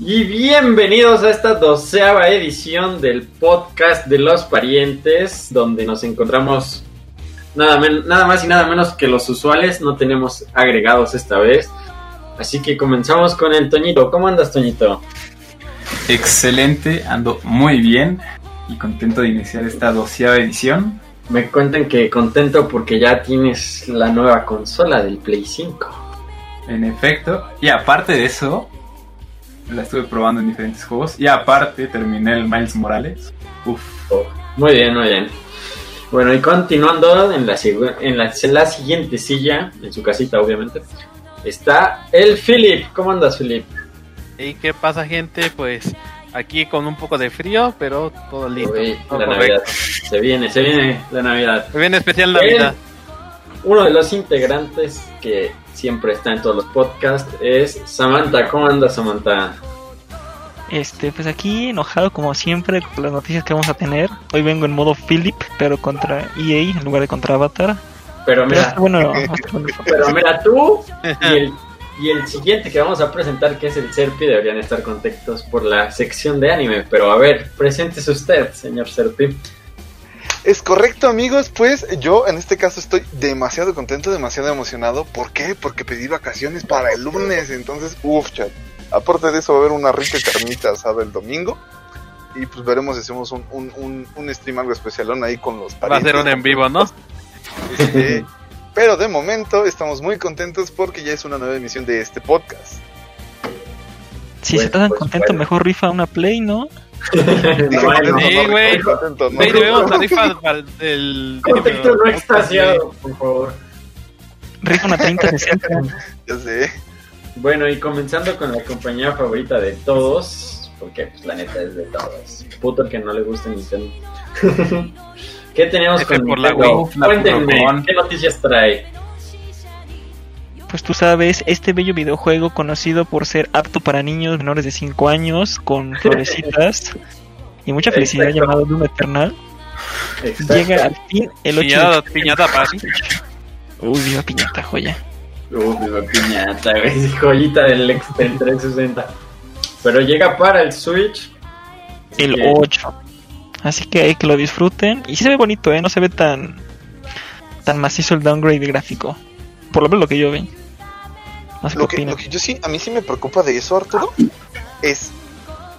Y bienvenidos a esta doceava edición del podcast de los parientes, donde nos encontramos nada, nada más y nada menos que los usuales, no tenemos agregados esta vez. Así que comenzamos con el Toñito. ¿Cómo andas, Toñito? Excelente, ando muy bien y contento de iniciar esta doceava edición. Me cuentan que contento porque ya tienes la nueva consola del Play 5. En efecto, y aparte de eso, la estuve probando en diferentes juegos y aparte terminé el Miles Morales. Uf, Muy bien, muy bien. Bueno, y continuando en la, sigu- en la, en la siguiente silla, en su casita obviamente, está el Philip. ¿Cómo andas, Philip? ¿Y qué pasa, gente? Pues aquí con un poco de frío, pero todo listo. Uy, todo la correcto. Navidad. Se viene, se viene la Navidad. Muy bien especial. Navidad. Uno de los integrantes que siempre está en todos los podcasts es Samantha. ¿Cómo andas, Samantha? Este, pues aquí enojado como siempre con las noticias que vamos a tener. Hoy vengo en modo Philip, pero contra EA en lugar de contra Avatar. Pero Pero mira, bueno, estar bueno. pero mira tú y el, y el siguiente que vamos a presentar, que es el Serpi, deberían estar contentos por la sección de anime. Pero a ver, preséntese usted, señor Serpi. Es correcto, amigos. Pues yo en este caso estoy demasiado contento, demasiado emocionado. ¿Por qué? Porque pedí vacaciones para el lunes. Entonces, uff, chat. Aparte de eso, va a haber una rica carnita asada el domingo. Y pues veremos si hacemos un, un, un, un stream algo especialón ahí con los Va a parientes. ser un en vivo, ¿no? Este, pero de momento estamos muy contentos porque ya es una nueva emisión de este podcast. Si Pues, se están pues, contentos, bueno. mejor rifa una Play, ¿no? Contento, Sí, no, güey. contento. Ahí debemos tarifa para el. Contexto no extasiado, por favor. Rifa una 3060. Ya sé. Bueno, y comenzando con la compañía favorita de todos, porque pues la neta es de todos. Puto el que no le gusta Nintendo. ¿Qué tenemos F con por la? Wii, la Cuéntenme, Pokémon. ¿qué noticias trae? Pues tú sabes, este bello videojuego conocido por ser apto para niños menores de 5 años, con florecitas y mucha felicidad Exacto. llamado Doom Eternal, Exacto. llega al fin el 8 Piñata, de... piñata. Uy, viva piñata, joya. Uh, viva piñata, güey, joyita del, del 360. Pero llega para el Switch. El que- 8. Así que hay que lo disfruten. Y sí se ve bonito, ¿eh? No se ve tan tan macizo el downgrade gráfico. Por lo menos lo que yo vi. No sé Lo qué que, lo que yo sí, a mí sí me preocupa de eso, Arturo, es,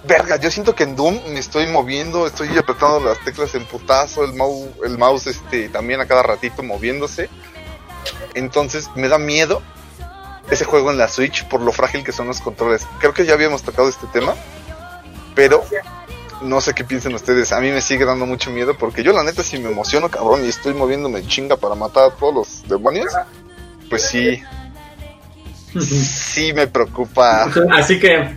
verga, yo siento que en Doom me estoy moviendo, estoy apretando las teclas en putazo, el mouse, el mouse este, también a cada ratito moviéndose. Entonces me da miedo ese juego en la Switch por lo frágil que son los controles. Creo que ya habíamos tocado este tema, pero no sé qué piensen ustedes. A mí me sigue dando mucho miedo porque yo la neta si me emociono cabrón y estoy moviéndome chinga para matar a todos los demonios, pues sí, sí me preocupa. Así que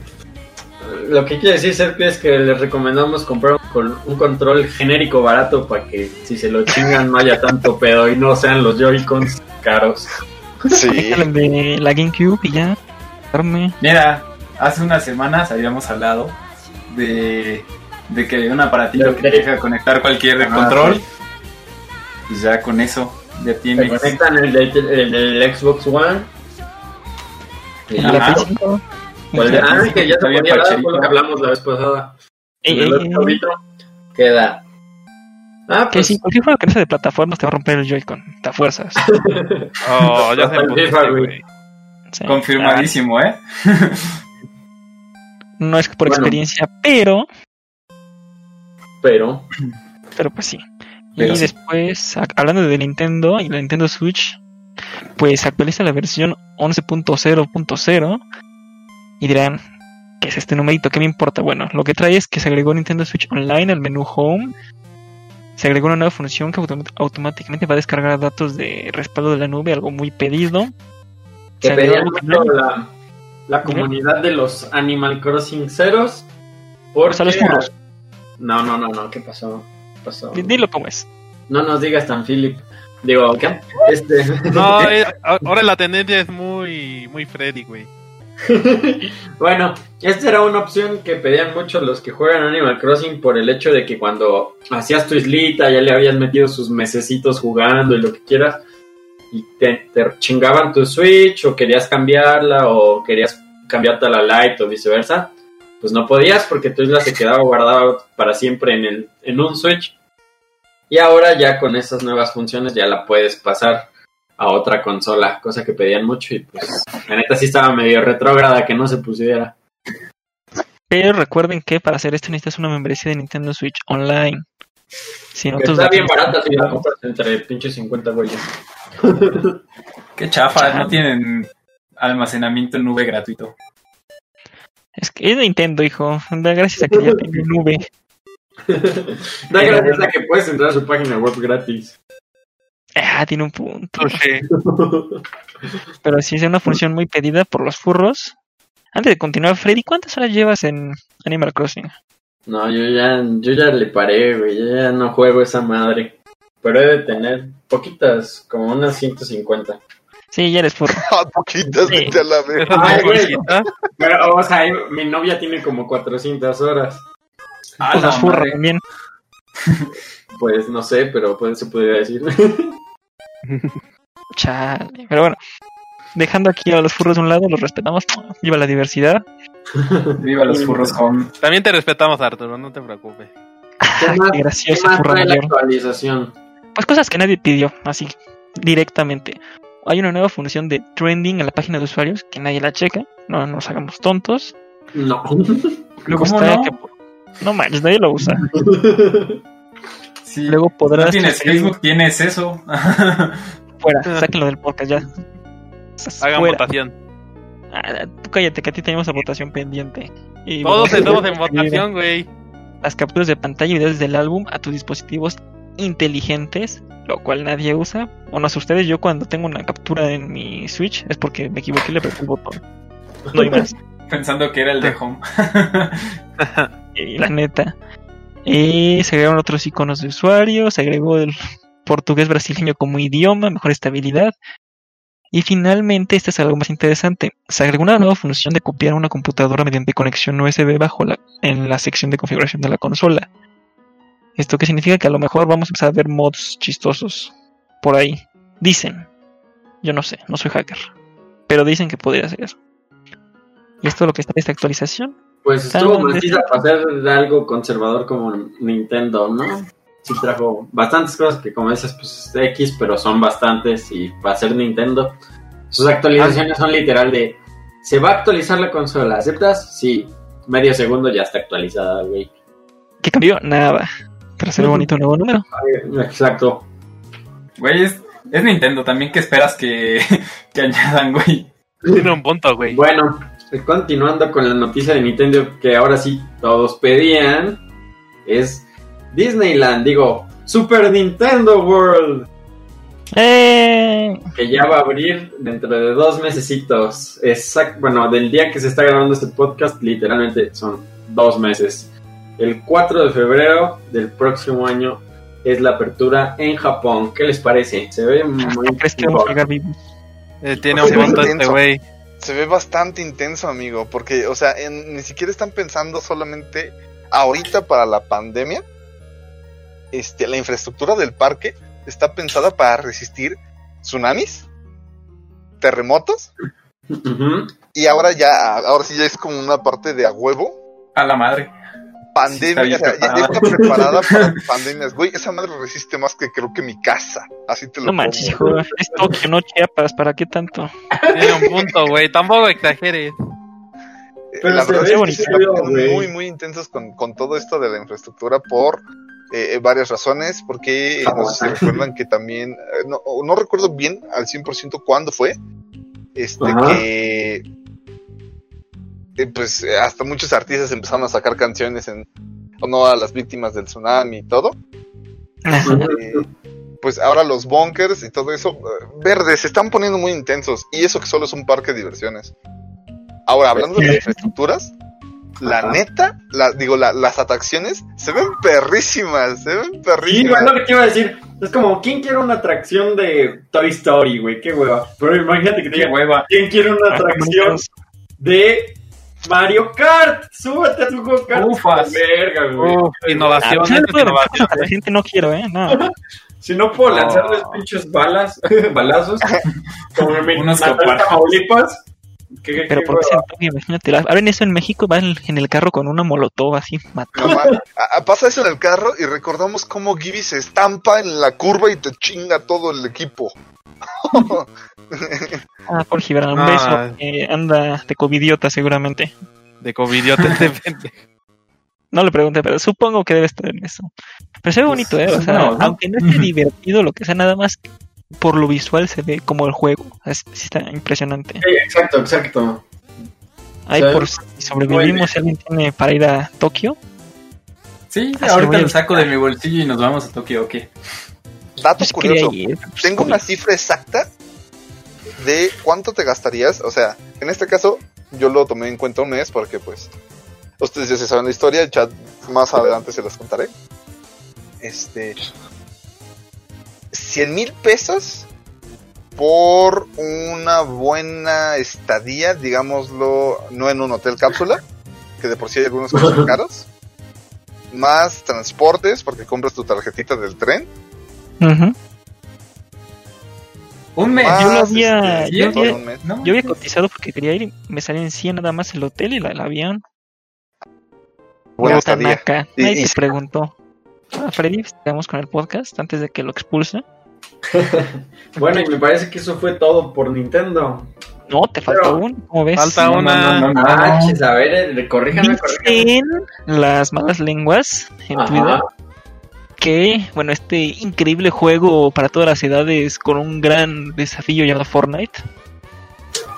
lo que quiere decir Serpi es que les recomendamos comprar un, un control genérico barato para que si se lo chingan no haya tanto pedo y no sean los Joy-Cons caros. Sí. El de la GameCube y ya. Mira, hace unas semanas habíamos hablado de, de que un aparatito que te deja conectar cualquier Ah, control. sí. Pues ya con eso ya tienes. conectan el, del- el Xbox One. Y. La Play 5. pues, ah, que ya podía dar, lo que hablamos la vez pasada. Ey, ey, otro ey. chavito queda. Ah, Que pues si cualquier juego que sea de plataformas te va a romper el Joy-Con. Te fuerzas. Oh, ya se güey. Sí. Confirmadísimo, ¿eh? Ah, No es por Bueno. experiencia, pero. Pero Pero pues sí. Pero y sí. después, hablando de Nintendo y la Nintendo Switch, pues actualiza la versión 11.0.0 y dirán, ¿qué es este numerito? ¿Qué me importa? Bueno, lo que trae es que se agregó Nintendo Switch Online al menú Home. Se agregó una nueva función que autom- automáticamente va a descargar datos de respaldo de la nube, algo muy pedido. que algo mucho la, la comunidad de los Animal Crossing ceros. Porque... Sea, los. No, no, no, no, ¿qué pasó? ¿Qué pasó? Dilo como es. No nos digas tan Philip. Digo, ¿qué? Este. No, eh, ahora la tendencia es muy, muy Freddy, güey. bueno, esta era una opción que pedían mucho los que juegan Animal Crossing por el hecho de que cuando hacías tu islita ya le habías metido sus mesecitos jugando y lo que quieras y te, te chingaban tu Switch o querías cambiarla o querías cambiarte a la Lite o viceversa, pues no podías porque tu isla se quedaba guardada para siempre en, el, en un Switch. Y ahora ya con esas nuevas funciones ya la puedes pasar a otra consola, cosa que pedían mucho y pues la neta sí estaba medio retrógrada que no se pusiera. Pero recuerden que para hacer esto necesitas una membresía de Nintendo Switch Online. Si no, está bien barata si la compras entre pinches 50 güeyes. Qué chafa, no tienen almacenamiento en nube gratuito. Es que es Nintendo, hijo. Da gracias a que ya tiene nube. Da gracias a que puedes entrar a su página web gratis. Ah, tiene un punto. Pues sí. Pero sí es una función muy pedida por los furros. Antes de continuar, Freddy, ¿cuántas horas llevas en Animal Crossing? No, yo ya, yo ya le paré, güey. Yo ya no juego esa madre. Pero he de tener poquitas, como unas 150. Sí, ya eres furro. Ah, poquitas, Sí. vete a la vez. Ay, güey. poquita. Pero, o sea, mi novia tiene como 400 horas. Ah, Pues la también. Pues no sé, pero pues, se podría decir. Chale. Pero bueno, dejando aquí a los furros de un lado, los respetamos. Viva la diversidad. Viva los furros home. También te respetamos, Arturo, no te preocupes. ¿Qué más, Qué gracioso, qué más furro trae la mayor. actualización? Pues cosas que nadie pidió, así, directamente. Hay una nueva función de trending en la página de usuarios que nadie la checa. No nos hagamos tontos. No. Luego ¿Cómo está no? que. No manches, nadie lo usa. Sí. Luego podrás. no tienes Facebook, tienes eso. Fuera, sáquenlo del podcast ya. Hagan Fuera. votación. Ah, tú cállate, que a ti tenemos la votación pendiente. Y Todos estamos en votación, güey. Las capturas de pantalla y videos del álbum a tus dispositivos inteligentes, lo cual nadie usa. O no sé ustedes, yo cuando tengo una captura en mi Switch es porque me equivoqué y le apreté el botón. No hay más. Pensando que era el de home. Y la neta. Y se agregaron otros iconos de usuario, se agregó el portugués brasileño como idioma, mejor estabilidad. Y finalmente, este es algo más interesante. Se agregó una nueva función de copiar una computadora mediante conexión USB bajo la, en la sección de configuración de la consola. Esto que significa que a lo mejor vamos a empezar a ver mods chistosos por ahí. Dicen. Yo no sé, no soy hacker. Pero dicen que podría hacer eso. Y esto es lo que está esta actualización. Pues estuvo maciza para hacer algo conservador como Nintendo, ¿no? Sí trajo bastantes cosas que como dices, pues es X, pero son bastantes y para ser Nintendo. Sus actualizaciones son literal de, ¿se va a actualizar la consola? ¿Aceptas? Sí. Medio segundo ya está actualizada, güey. ¿Qué cambió? Nada. Pero se ve bonito nuevo número. Exacto. Güey, es, es Nintendo también. ¿Qué esperas que, que añadan, güey? Tiene un punto, güey. Bueno, continuando con la noticia de Nintendo que ahora sí todos pedían, es Disneyland, digo, Super Nintendo World. ¡Eh! que ya va a abrir dentro de dos mesecitos. Exacto, bueno, del día que se está grabando este podcast, literalmente son dos meses. El 4 de febrero del próximo año es la apertura en Japón. ¿Qué les parece? Se ve muy ¿Crees que vamos a llegar vivos? Eh, tiene Pues un sí, punto este güey. Se ve bastante intenso, amigo, porque, o sea, en- ni siquiera están pensando solamente ahorita para la pandemia. Este, la infraestructura del parque está pensada para resistir tsunamis, terremotos, y ahora ya, ahora sí ya es como una parte de a huevo. A la madre. Pandemia, Sí, o sea, ya, ya está preparada para pandemias. Güey, esa madre resiste más que creo que mi casa. Así te lo No manches, hijo. Es Tokio, no Chiapas. ¿Para qué tanto? Tiene un punto, güey. Tampoco exageres. Pero la se verdad ve es que bonito, se están muy, muy intensos con, con todo esto de la infraestructura por eh, varias razones. Porque eh, no sé si recuerdan que también, eh, no, no recuerdo bien al 100% cuándo fue, este Ajá. que eh, pues eh, hasta muchos artistas empezaron a sacar canciones en honor a las víctimas del tsunami y todo. Pues ahora los bunkers y todo eso, eh, verdes, se están poniendo muy intensos. Y eso que solo es un parque de diversiones. Ahora, hablando de las infraestructuras, la Ajá. neta, la, digo, la- las atracciones se ven perrísimas, se ven Sí, perrísimas. güey, lo que te iba a decir. Es como, ¿quién quiere una atracción de Toy Story, güey? Qué hueva. Pero imagínate que te Qué diga, hueva. ¿quién quiere una atracción de Mario Kart. Súbete a tu go-kart. Ufas. Verga, güey. Uf, Ah, innovación, mentar a la gente no quiero, ¿eh? No. Si no puedo No. lanzarles pinches balas, balazos, como en copartos. Tamaulipas. ¿Qué, qué, Pero qué por qué se imagínate, la- abren eso en México, van en el carro con una molotov así, matando. No, pasa eso en el carro y recordamos cómo Gibby se estampa en la curva y te chinga todo el equipo. Ah, por Gibran, un Ah. beso. eh, anda de covidiota seguramente. De covidiote de pendejo. No le pregunté, pero supongo que debe estar en eso. Pero se ve bonito, ¿eh? O sea, no, ¿no? aunque no esté divertido, lo que sea, nada más por lo visual se ve como el juego. Es, está impresionante. Sí, exacto, exacto. Ahí por si sobrevivimos, si alguien tiene para ir a Tokio. Sí, Así voy ahorita lo saco de mi bolsillo y nos vamos a Tokio, ¿ok? Dato Yo sí quería curioso. ir, pues, Tengo COVID. una cifra exacta de cuánto te gastarías. O sea, en este caso, yo lo tomé en cuenta un mes porque, pues, ustedes ya se saben la historia. El chat más adelante se los contaré. Este. 100 mil pesos por una buena estadía, digámoslo, no en un hotel cápsula, que de por sí hay algunos que son caros. Más transportes, porque compras tu tarjetita del tren. Un mes. Más, Yo lo había- este, yo había- un mes. ¿no? Yo había cotizado porque quería ir y me salía en 100 nada más el hotel y la- el avión. Buena No, estadía. Tanaka. Y- Nadie y- se preguntó. Ah, Freddy, sigamos con el podcast antes de que lo expulse. Bueno, y me parece que eso fue todo por Nintendo. No, te falta uno. ¿Cómo ves? Falta No, una. no, no, no, Ah, no. chis, a ver, eh, corríjame, corríjame. Dicen las malas lenguas en Ajá. Twitter que, bueno, este increíble juego para todas las edades con un gran desafío llamado Fortnite,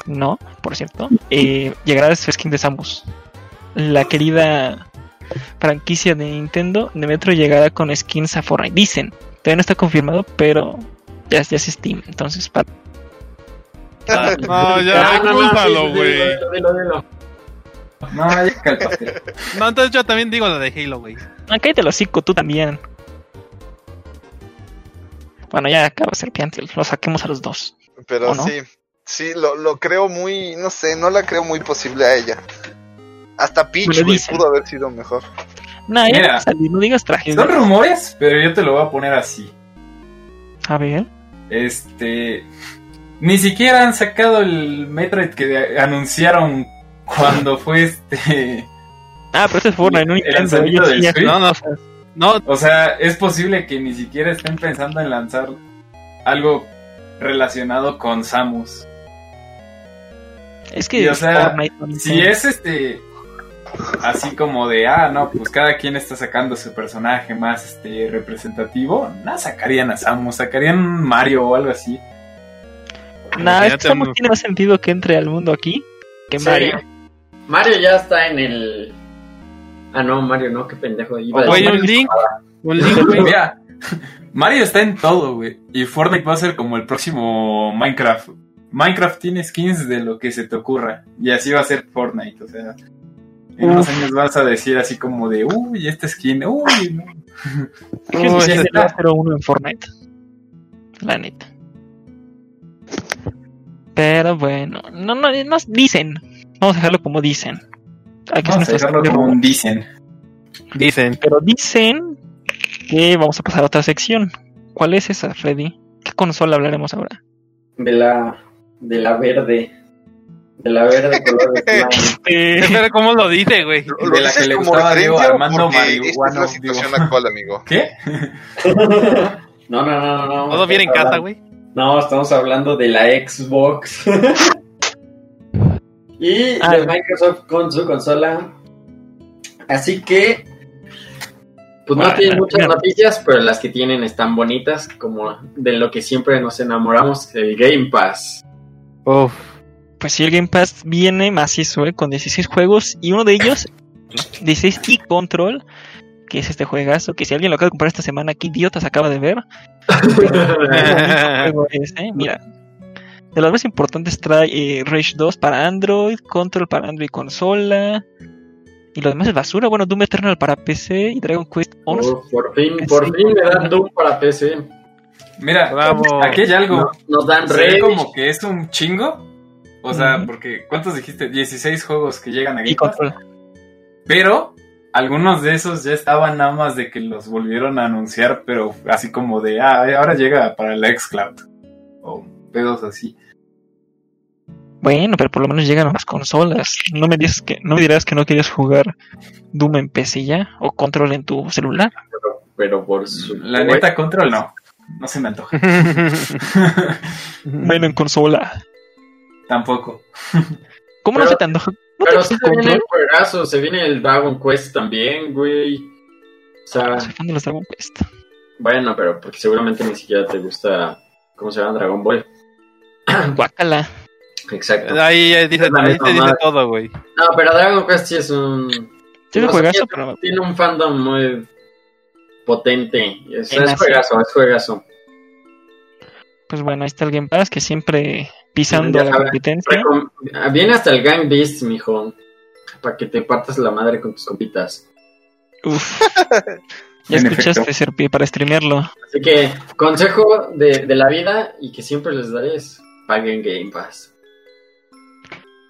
no, por cierto, eh, llegará a su skin de Samus. La querida franquicia de Nintendo de Metro llegará con skins a Fortnite. Dicen, todavía no está confirmado, pero ya, ya es Steam, entonces para... No, ya, Ah, sí, güey. dilo, dilo, dilo. No, ya. No, entonces yo también digo la de Halo, güey. Ah, cállate el hocico, tú también. Bueno, ya acaba Serpiantil, lo saquemos a los dos. Pero ¿O no? sí, sí, lo, lo creo muy, no sé, no la creo muy posible a ella. Hasta Peach, güey, pudo haber sido mejor. Nah, ya Mira. va a salir, no digas tragedia. Son rumores, pero yo te lo voy a poner así. A ver. Este. Ni siquiera han sacado el Metroid que anunciaron cuando fue este. Ah, pero es Fortnite, no El Nintendo. lanzamiento ellos del sí ya- Switch. No, no. No, O sea, es posible que ni siquiera estén pensando en lanzar algo relacionado con Samus. Es que Y, o sea, Si es este. Así como de, ah, no, pues cada quien está sacando su personaje más este representativo, no sacarían a Samus, sacarían un Mario o algo así. Nah, es que Samus tiene más sentido que entre al mundo aquí que Sí. Mario. Mario ya está en el. Ah, no, Mario, no, qué pendejo. Iba Güey, decir- un link. Un link, güey. Mira, Mario está en todo, güey. Y Fortnite va a ser como el próximo Minecraft. Minecraft tiene skins de lo que se te ocurra. Y así va a ser Fortnite. O sea, en unos años vas a decir así como de, uy, este skin, uy, no. Oh, ese es el está. 0-1 en Fortnite. La neta. Pero bueno, no, no, no dicen. Vamos a dejarlo como dicen. Hay que Vamos a hacer dejarlo como un dicen. Dicen. Pero dicen que vamos a pasar a otra sección. ¿Cuál es esa, Freddy? ¿Qué consola hablaremos ahora? De la. De la verde. De la verde color de slime. Eh, Espera cómo lo dice, güey. De la que le como gustaba a Diego Armando esta es la situación digo. actual, amigo. ¿Qué? No, no, no, no. no. Todo bien en casa, güey. No, estamos hablando de la Xbox. y Ah. de Microsoft con su consola. Así que. Pues no tienen muchas bueno. noticias, pero las que tienen están bonitas, como de lo que siempre nos enamoramos, el Game Pass. Uf. pues sí, el Game Pass viene macizo, eh, con 16 juegos y uno de ellos, 16 y Control, que es este juegazo, que si alguien lo acaba de comprar esta semana, qué idiota se acaba de ver. Juego es, eh, Mira, de los más importantes trae eh, Rage 2 para Android, Control para Android consola. Y lo demás es basura. Bueno, Doom Eternal para PC y Dragon Quest 11. Oh, por fin, por fin me dan Doom para PC. Mira, Bravo. aquí hay algo. No- Nos dan Red. como que es un chingo. O sea, porque ¿cuántos dijiste? 16 juegos que llegan a Game Y Pass. control. Pero algunos de esos ya estaban nada más de que los volvieron a anunciar, pero así como de, ah, ahora llega para la xCloud. O pedos así. Bueno, pero por lo menos llegan a las consolas. No me dices que, no me dirás que no querías jugar Doom en PC ya o Control en tu celular. Pero por su. La neta, Control no. No se me antoja. Bueno, en consola. Tampoco. ¿Cómo no se te antoja? ¿No te Pero se viene el juegazo, se viene el Dragon Quest también, güey. O sea, Soy fan de los Dragon Quest. bueno, pero porque seguramente ni siquiera te gusta. ¿Cómo se llama? Dragon Ball. Guácala. Exacto. Ahí eh, dice, La ahí te dice todo, güey. No, pero Dragon Quest sí es un. No juegazo, tiene- pero Tiene un fandom muy potente. Es, juegazo, es juegazo. pues bueno, ahí está el Game Pass que siempre pisando la competencia. Ah, Viene hasta el Gang Beast, mijo. Para que te partas la madre con tus compitas. Uf. Ya En escuchaste. Serpi, para streamearlo. Así que, consejo de, de la vida y que siempre les daré es: paguen Game Pass.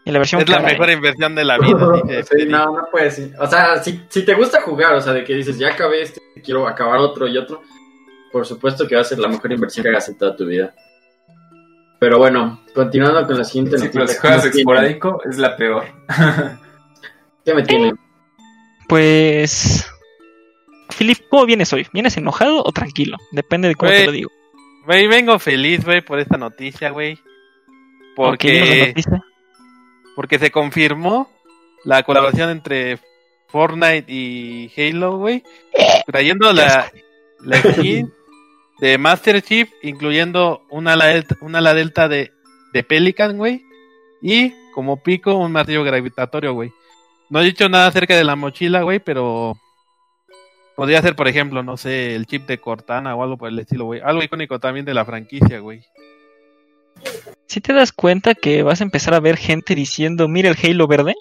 Y la versión Es la cara, mejor ¿eh? inversión de la vida, Sí, no, no puedes. sí. O sea, si, si te gusta jugar, o sea, de que dices, ya acabé este, quiero acabar otro y otro, por supuesto que va a ser la mejor inversión que hagas en toda tu vida. Pero bueno, continuando con la siguiente Sí, noticia. si juegas ¿qué esporádico, es la peor. ¿Qué me tienen? Pues. Filip, ¿cómo vienes hoy? ¿Vienes enojado o tranquilo? Depende de cómo te lo digo. Güey, vengo feliz, güey, por esta noticia, güey. Ok, dinos la Porque, se confirmó la colaboración entre Fortnite y Halo, güey. Trayendo la, la skin de Master Chief, incluyendo una ala delta, una ala delta de, de Pelican, güey. Y como pico, un martillo gravitatorio, güey. No he dicho nada acerca de la mochila, güey, pero podría ser, por ejemplo, no sé, el chip de Cortana o algo por el estilo, güey. Algo icónico también de la franquicia, güey. Si te das cuenta que vas a empezar a ver gente diciendo, mira el Halo verde.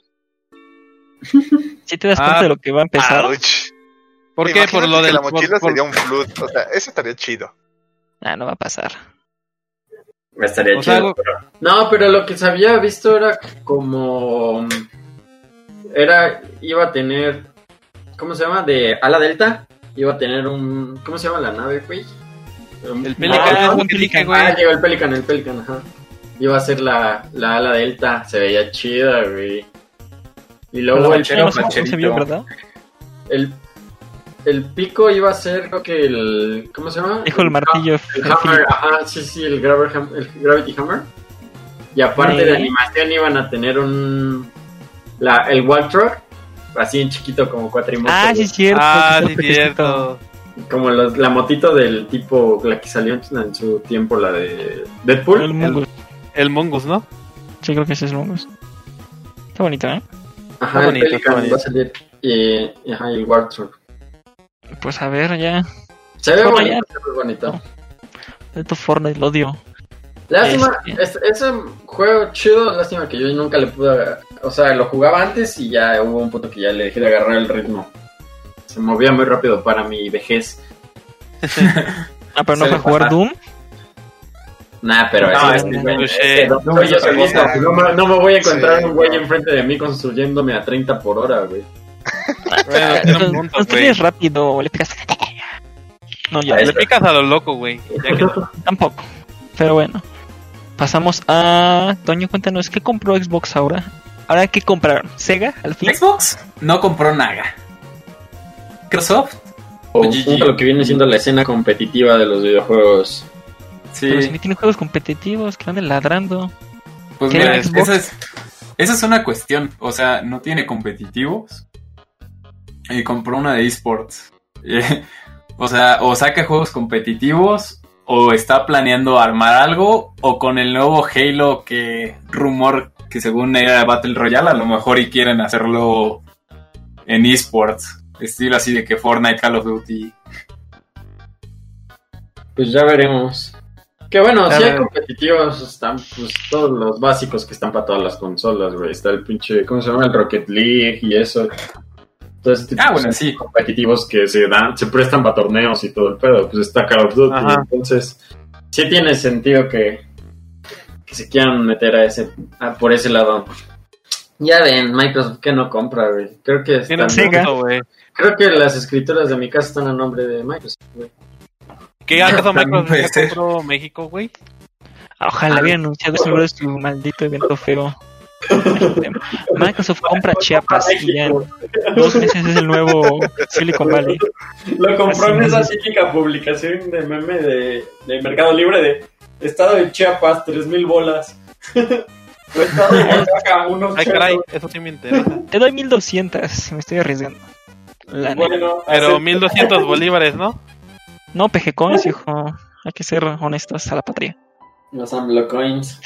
Si te das Ah, cuenta de lo que va a empezar. Ouch. ¿Por qué? Por Imagínate lo del la mochila por- por- sería un flood. O sea, eso estaría chido. Ah, no va a pasar. Estaría O sea, chido. algo- pero- No, pero lo que se había visto era como. Era. Iba a tener. ¿Cómo se llama? De ala delta. Iba a tener un. ¿Cómo se llama la nave, güey? El Pelican Ah, es dije, Pelican. güey. Ah, llegó el Pelican, el Pelican, ajá. Iba a ser la, la ala delta, se veía chida, güey. Y luego el, mochila no se- vio, ¿verdad? el, el pico iba a ser, creo que el. ¿Cómo se llama? Dijo el martillo. El el Hammer, ajá, sí, sí, el, Graver el Gravity Hammer. Y aparte Sí. de animación iban a tener un. La, el Wall Truck, así en chiquito, como cuatrimoto. Ah, sí, es cierto. Ah, sí, está cierto. Como los- la motito del tipo, la que salió en, su tiempo, la de Deadpool. El Mungus. El Mongus, ¿no? Sí, creo que ese es el Mungus. Está bonito, ¿eh? Ajá, Está el bonito, Pelican está bonito. va a salir. Y, ajá, el War Truck. Pues a ver, ya. Se ve bonito, ya. se ve bonito. Esto Fortnite lo odio. Lástima, Este. es, es un juego chido, lástima que yo nunca le pude... O sea, lo jugaba antes y ya hubo un punto que ya le dejé de agarrar el ritmo. Se movía muy rápido para mi vejez. Ah, pero no Sí, fue a jugar. Doom. Nah, pero No, es me- voy a encontrar Sí, un güey no. enfrente de mí construyéndome a 30 por hora, güey. Bueno. Construyes rápido, le picas. No, yo A Le picas a lo loco, güey. Ya que- tampoco. Pero bueno. Pasamos a. Toño, cuéntanos, ¿qué compró Xbox ahora? ¿Ahora qué compraron? ¿Sega al fin? Xbox no compró nada. Microsoft, O GG. punto lo que viene siendo la escena competitiva de los videojuegos. sí. Pero si no tiene juegos competitivos, que anden ladrando. Pues ¿Qué mira, esa es, esa es una cuestión. O sea, no tiene competitivos. Y compró una de esports. Eh, o sea, o saca juegos competitivos. O está planeando armar algo. O con el nuevo Halo que rumor que según era Battle Royale. A lo mejor y quieren hacerlo en esports. Estilo así de que Fortnite, Call of Duty. Pues ya veremos. Que bueno, A si hay competitivos, están pues todos los básicos que están para todas las consolas, güey. Está el pinche, ¿cómo se llama? El Rocket League y eso. Todo ese tipo Ah, de bueno, sí. competitivos que se dan, se prestan para torneos y todo el pedo. Pues está Call of Duty. Ajá. Entonces, sí tiene sentido que, que que se quieran meter a ese, a- por ese lado. Ya ven, Microsoft que no compra, güey. Creo que están- güey. creo que las escrituras de mi casa están a nombre de Microsoft, güey. ¿Qué acaso Microsoft ya compró México, güey? Ojalá hubiera anunciado seguro de su maldito evento feo. Microsoft compra Chiapas y ya en dos meses es el nuevo Silicon Valley. Lo compró en Así esa es. típica publicación de meme de, de Mercado Libre de Estado de Chiapas, 3000 bolas. Unos Ay, caray, eso sí me interesa. Te doy 1200, me estoy arriesgando. La. Bueno, Pero acepto. 1200 bolívares, ¿no? No, PG Coins, hijo. Hay que ser honestos a la patria. Los AMLO Coins.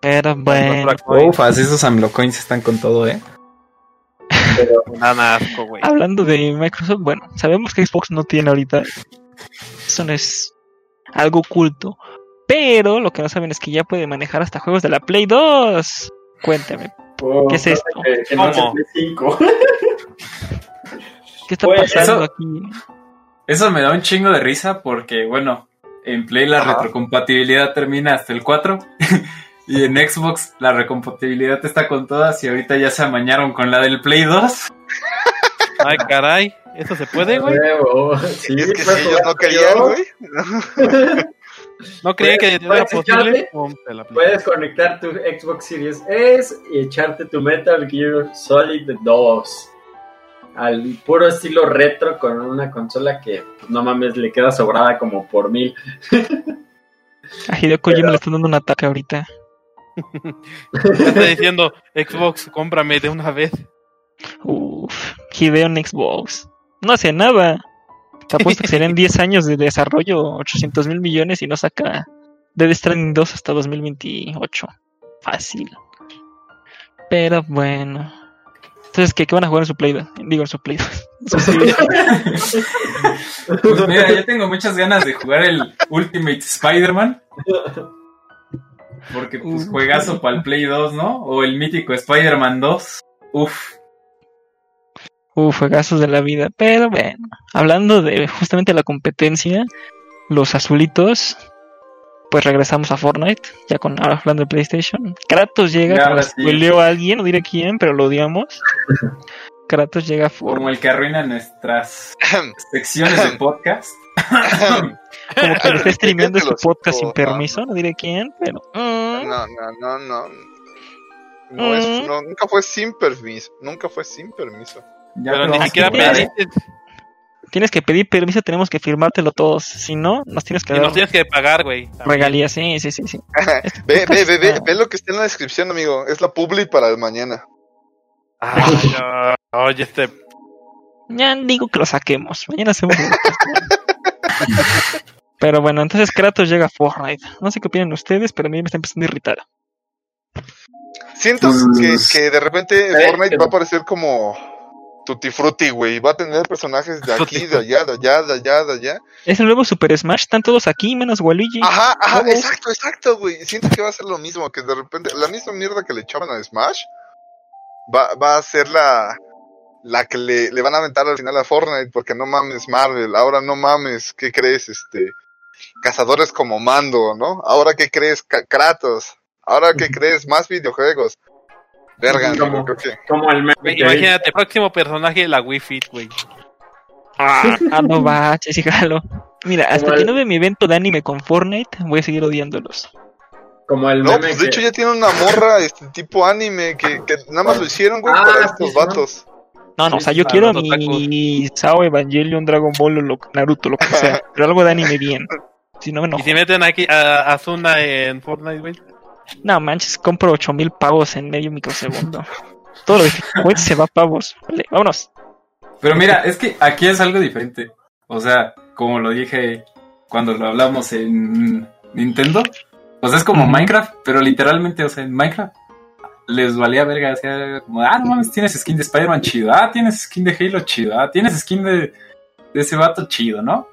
Pero bueno, Ufas, esos AMLOcoins están con todo, ¿eh? Nada asco, güey. hablando de Microsoft, bueno, sabemos que Xbox no tiene ahorita. Eso no es algo oculto. Pero lo que no saben es que ya puede manejar hasta juegos de la Play 2. Cuéntame, Oh, ¿Qué es esto? Que, que no ¿Cómo? hace Play 5. ¿qué está Pues, pasando eso- aquí? Eso me da un chingo de risa porque, bueno, en Play la Ajá. retrocompatibilidad termina hasta el 4 y en Xbox la recompatibilidad está con todas y ahorita ya se amañaron con la del Play 2. Ay, caray. ¿Eso se puede, güey? Sí, es que si ellos no yo- querían, güey. No creía que ¿Puedes- era puedes posible. Puedes conectar tu Xbox Series S y echarte tu Metal Gear Solid 2. Al puro estilo retro con una consola que, pues, no mames, le queda sobrada como por mil. A Hideo Kojima le están dando un ataque ahorita. Está diciendo, Xbox, cómprame de una vez. Uf, Hideo en Xbox. No hace nada. Te apuesto que serían 10 años de desarrollo, 800 mil millones y no saca Dead Stranding 2 hasta 2028. Fácil. Pero bueno. Entonces, ¿qué, qué van a jugar en su Play? Digo, en su Play. Pues mira, yo tengo muchas ganas de jugar el Ultimate Spider-Man. Porque pues juegazo para el Play 2, ¿no? O el mítico Spider-Man 2. Uf. Uf, juegazos de la vida. Pero bueno, hablando de justamente la competencia, los azulitos, pues regresamos a Fortnite, ya con ahora hablando de PlayStation. Kratos llega, ahora sí. spoileó a alguien, no diré quién, pero lo odiamos. Kratos llega a Fortnite. Como el que arruina nuestras secciones de podcast. Como que le está streameando este los podcast sin permiso, no diré quién, pero... No, no, no, no. No es, Mm. no, nunca fue sin permiso. Nunca fue sin permiso. Ya Pero ni siquiera pediste. Tienes que pedir permiso, tenemos que firmártelo todos. Si no, nos tienes que Y dar nos tienes que pagar, güey. regalías. Sí, sí, sí, sí. Ve, ve, ve, ve, ve lo que está en la descripción, amigo. Es la publi para el mañana. Ay, no. Oye, este. Ya digo que lo saquemos. Mañana hacemos. Pero bueno, entonces Kratos llega a Fortnite. No sé qué opinan ustedes, pero a mí me está empezando a irritar. Siento que, Pues- que de repente Eh, Fortnite va a parecer como Tutti Frutti, güey. Va a tener personajes de aquí, de allá, de allá, de allá, de allá. Es el nuevo Super Smash, están todos aquí, menos Waluigi. Ajá, ajá, exacto, exacto, güey. Siento que va a ser lo mismo, que de repente la misma mierda que le echaban a Smash va, va a ser la, la que le, le van a aventar al final a Fortnite, porque no mames Marvel, ahora no mames, ¿qué crees? Este, cazadores como Mando, ¿no? Ahora ¿qué crees? Kratos. Ahora ¿qué crees? Más videojuegos. Verga, Como- creo que... Como el meme imagínate, próximo personaje, la Wii Fit, güey. Ah, no baches, híjalo. Mira, hasta Como que el- no vea mi evento de anime con Fortnite, voy a seguir odiándolos. Como el No, meme pues de que- hecho ya tiene una morra, este tipo anime, que, que nada más lo hicieron, güey, Ah, para sí, estos sí, ¿no? vatos. No, no, o sea, yo quiero los mi Sao Evangelion, Dragon Ball, o lo- Naruto, lo que sea. pero algo de anime bien. Si no, no. Y si meten aquí a Azuna en Fortnite, güey. No manches, compro 8000 pavos en medio microsegundo. Todo lo se va a pavos. Vale, vámonos. Pero mira, es que aquí es algo diferente. O sea, como lo dije cuando lo hablamos en Nintendo. O sea, es como. Minecraft, pero literalmente, o sea, en Minecraft les valía verga. O sea, como, ah, no mames, tienes skin de Spider-Man chido. Ah, tienes skin de Halo chido. Ah, tienes skin de, de ese vato chido, ¿no?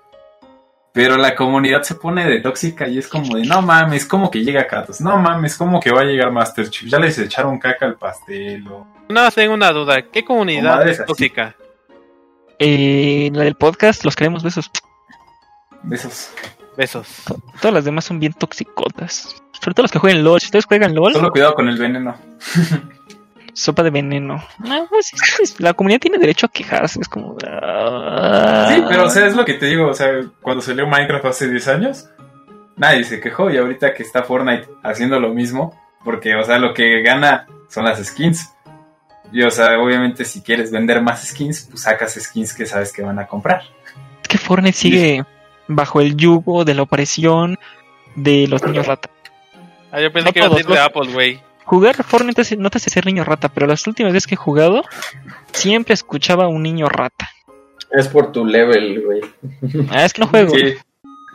Pero la comunidad se pone de tóxica y es como de, no mames, como que llega Kratos. No mames, como que va a llegar Master Chief. Ya les echaron caca al pastel. O... No, tengo una duda. ¿Qué comunidad madres es así. tóxica? Eh, la del podcast, los queremos besos. De esos. Besos. Todas las demás son bien toxicotas. Sobre todo los que juegan LOL. Si ustedes juegan LOL, Solo cuidado con el veneno. sopa de veneno. No, pues, es- es- la comunidad tiene derecho a quejarse. Es como. ah. Sí, pero o sea, es lo que te digo, o sea, cuando salió Minecraft hace 10 años, nadie se quejó y ahorita que está Fortnite haciendo lo mismo, porque, o sea, lo que gana son las skins. Y, o sea, obviamente si quieres vender más skins, pues sacas skins que sabes que van a comprar. Es que Fortnite sigue bajo el yugo de la opresión de los niños rata. Ah, yo pensé No que iba a todos, decir de. Apple, güey. Jugar Fortnite te- no te hace ser niño rata, pero las últimas veces que he jugado, siempre escuchaba a un niño rata. Es por tu level, güey. Ah, es que no juego. Sí.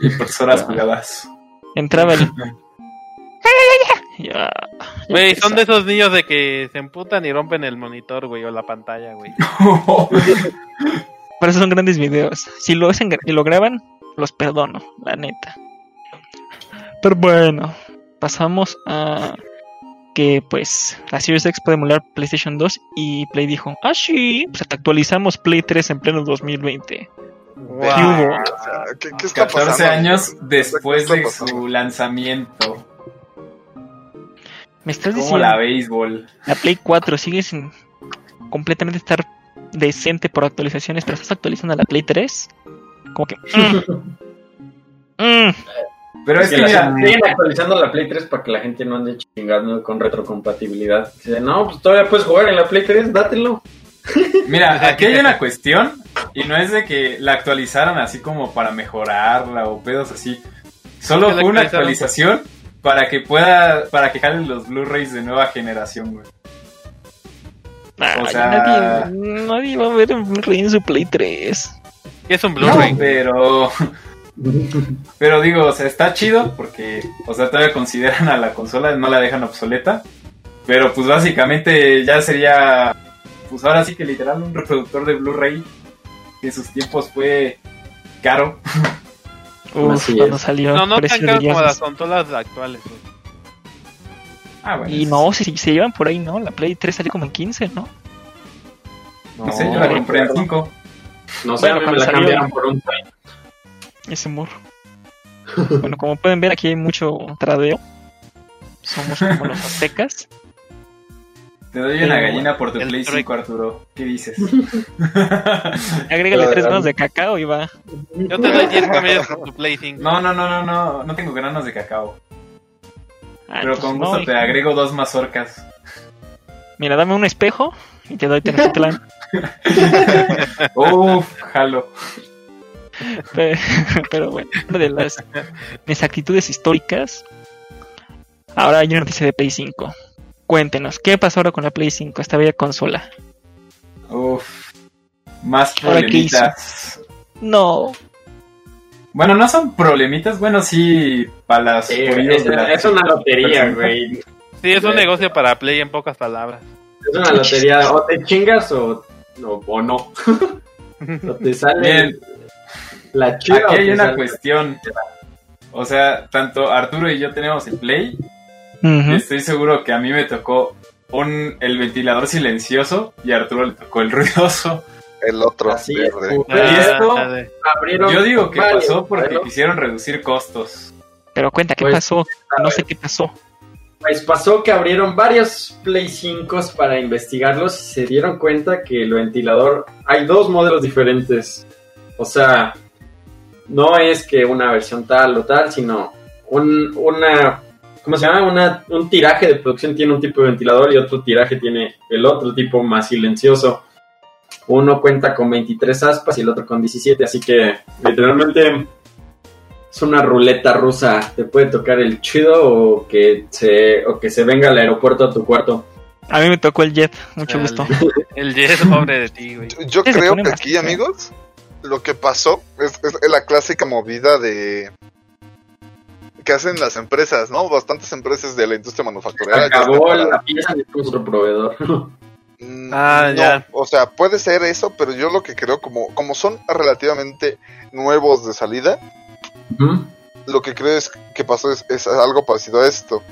Y por horas jugadas. Entraba el. Ya, ya Güey, son de esos niños de que se emputan y rompen el monitor, güey, o la pantalla, güey. Por eso son grandes videos. Si lo hacen y lo graban, los perdono, la neta. Pero bueno, pasamos a que pues la Series X puede emular PlayStation 2 y Play dijo, ah sí, pues actualizamos Play 3 en pleno 2020. Wow. ¿Qué hubo? O sea, ¿qué, qué está 14 pasando? años después ¿Qué de su lanzamiento. Me estás diciendo, la la... béisbol. Play 4 sigue sin completamente estar decente por actualizaciones, pero estás actualizando a la Play 3? Como que... mm, mm. Pero es que mira, siguen actualizando la Play 3 para que la gente no ande chingando con retrocompatibilidad. Dice, no, pues todavía puedes jugar en la Play 3, dátelo. Mira, aquí hay una cuestión y no es de que la actualizaron así como para mejorarla o pedos así. Solo ¿Qué la fue una actualización para que pueda, para que jalen los Blu-rays de nueva generación, güey. Ay, O sea- nadie, nadie va a ver un Blu-ray en su Play 3. ¿Qué es un No, Blu-ray? pero, pero digo, o sea, está chido porque, o sea, todavía consideran a la consola, no la dejan obsoleta. Pero pues básicamente ya sería, pues ahora sí que literal un reproductor de Blu-ray que en sus tiempos fue caro. Uf, cuando salió No, no tan caro como las consolas actuales, güey. Ah, bueno. Y no, si, si se llevan por ahí, ¿no? La Play 3 salió como en 15, ¿no? No sé, yo la compré en 5. No sé, a Bueno, mí me la salió- cambiaron por un Play. Ese morro. bueno, como pueden ver, aquí hay mucho tradeo. Somos como los aztecas. Te doy una Pero, gallina por tu Play Shrek. 5, Arturo. ¿Qué dices? Agrégale tres granos de cacao y va. Yo te doy 10 comidas por tu Play 5. no, no, no, no, no. No tengo granos de cacao. Ah, Pero con no, gusto te hijo. agrego dos mazorcas. Mira, dame un espejo y te doy Tenochtitlan. Uf, jalo. Pero, pero bueno, de las exactitudes históricas. Ahora hay una noticia de Play 5. Cuéntenos, ¿qué pasó ahora con la Play 5, esta bella consola? Uf. Más problemitas. No, Bueno, no son problemitas, bueno, sí, para las Sí, es, de la- es una lotería, güey. Sí, es un negocio para Play en pocas palabras. Es una lotería. O te chingas o, o, o no. o te sale Bien, la chiva. aquí hay una sale- cuestión. O sea, tanto Arturo y yo tenemos el Play. Estoy seguro que a mí me tocó un, el ventilador silencioso y a Arturo le tocó el ruidoso. El otro Así verde. Y esto- Ah, de- abrieron Yo digo que varios pasó porque quisieron reducir costos. pero cuenta, ¿qué Pues, pasó? No sé qué pasó. Pues pasó que abrieron varios Play 5 para investigarlos y se dieron cuenta que el ventilador hay dos modelos diferentes. O sea, no es que una versión tal o tal, sino un, una, ¿cómo se llama? Una, un tiraje de producción tiene un tipo de ventilador y otro tiraje tiene el otro tipo más silencioso. Uno cuenta con 23 aspas y el otro con 17, así que literalmente es una ruleta rusa. Te puede tocar el chido o que se, o que se venga al aeropuerto a tu cuarto. A mí me tocó el jet, mucho El- gusto. El Jess, pobre de ti, güey. Yo creo que aquí, amigos, lo que pasó es, es la clásica movida de que hacen las empresas, ¿no? Bastantes empresas de la industria manufacturera. Acabó la pieza de nuestro proveedor. Mm, Ah, no, ya. O sea, puede ser eso, pero yo lo que creo, como, como son relativamente nuevos de salida, lo que creo es que pasó es, es algo parecido a esto.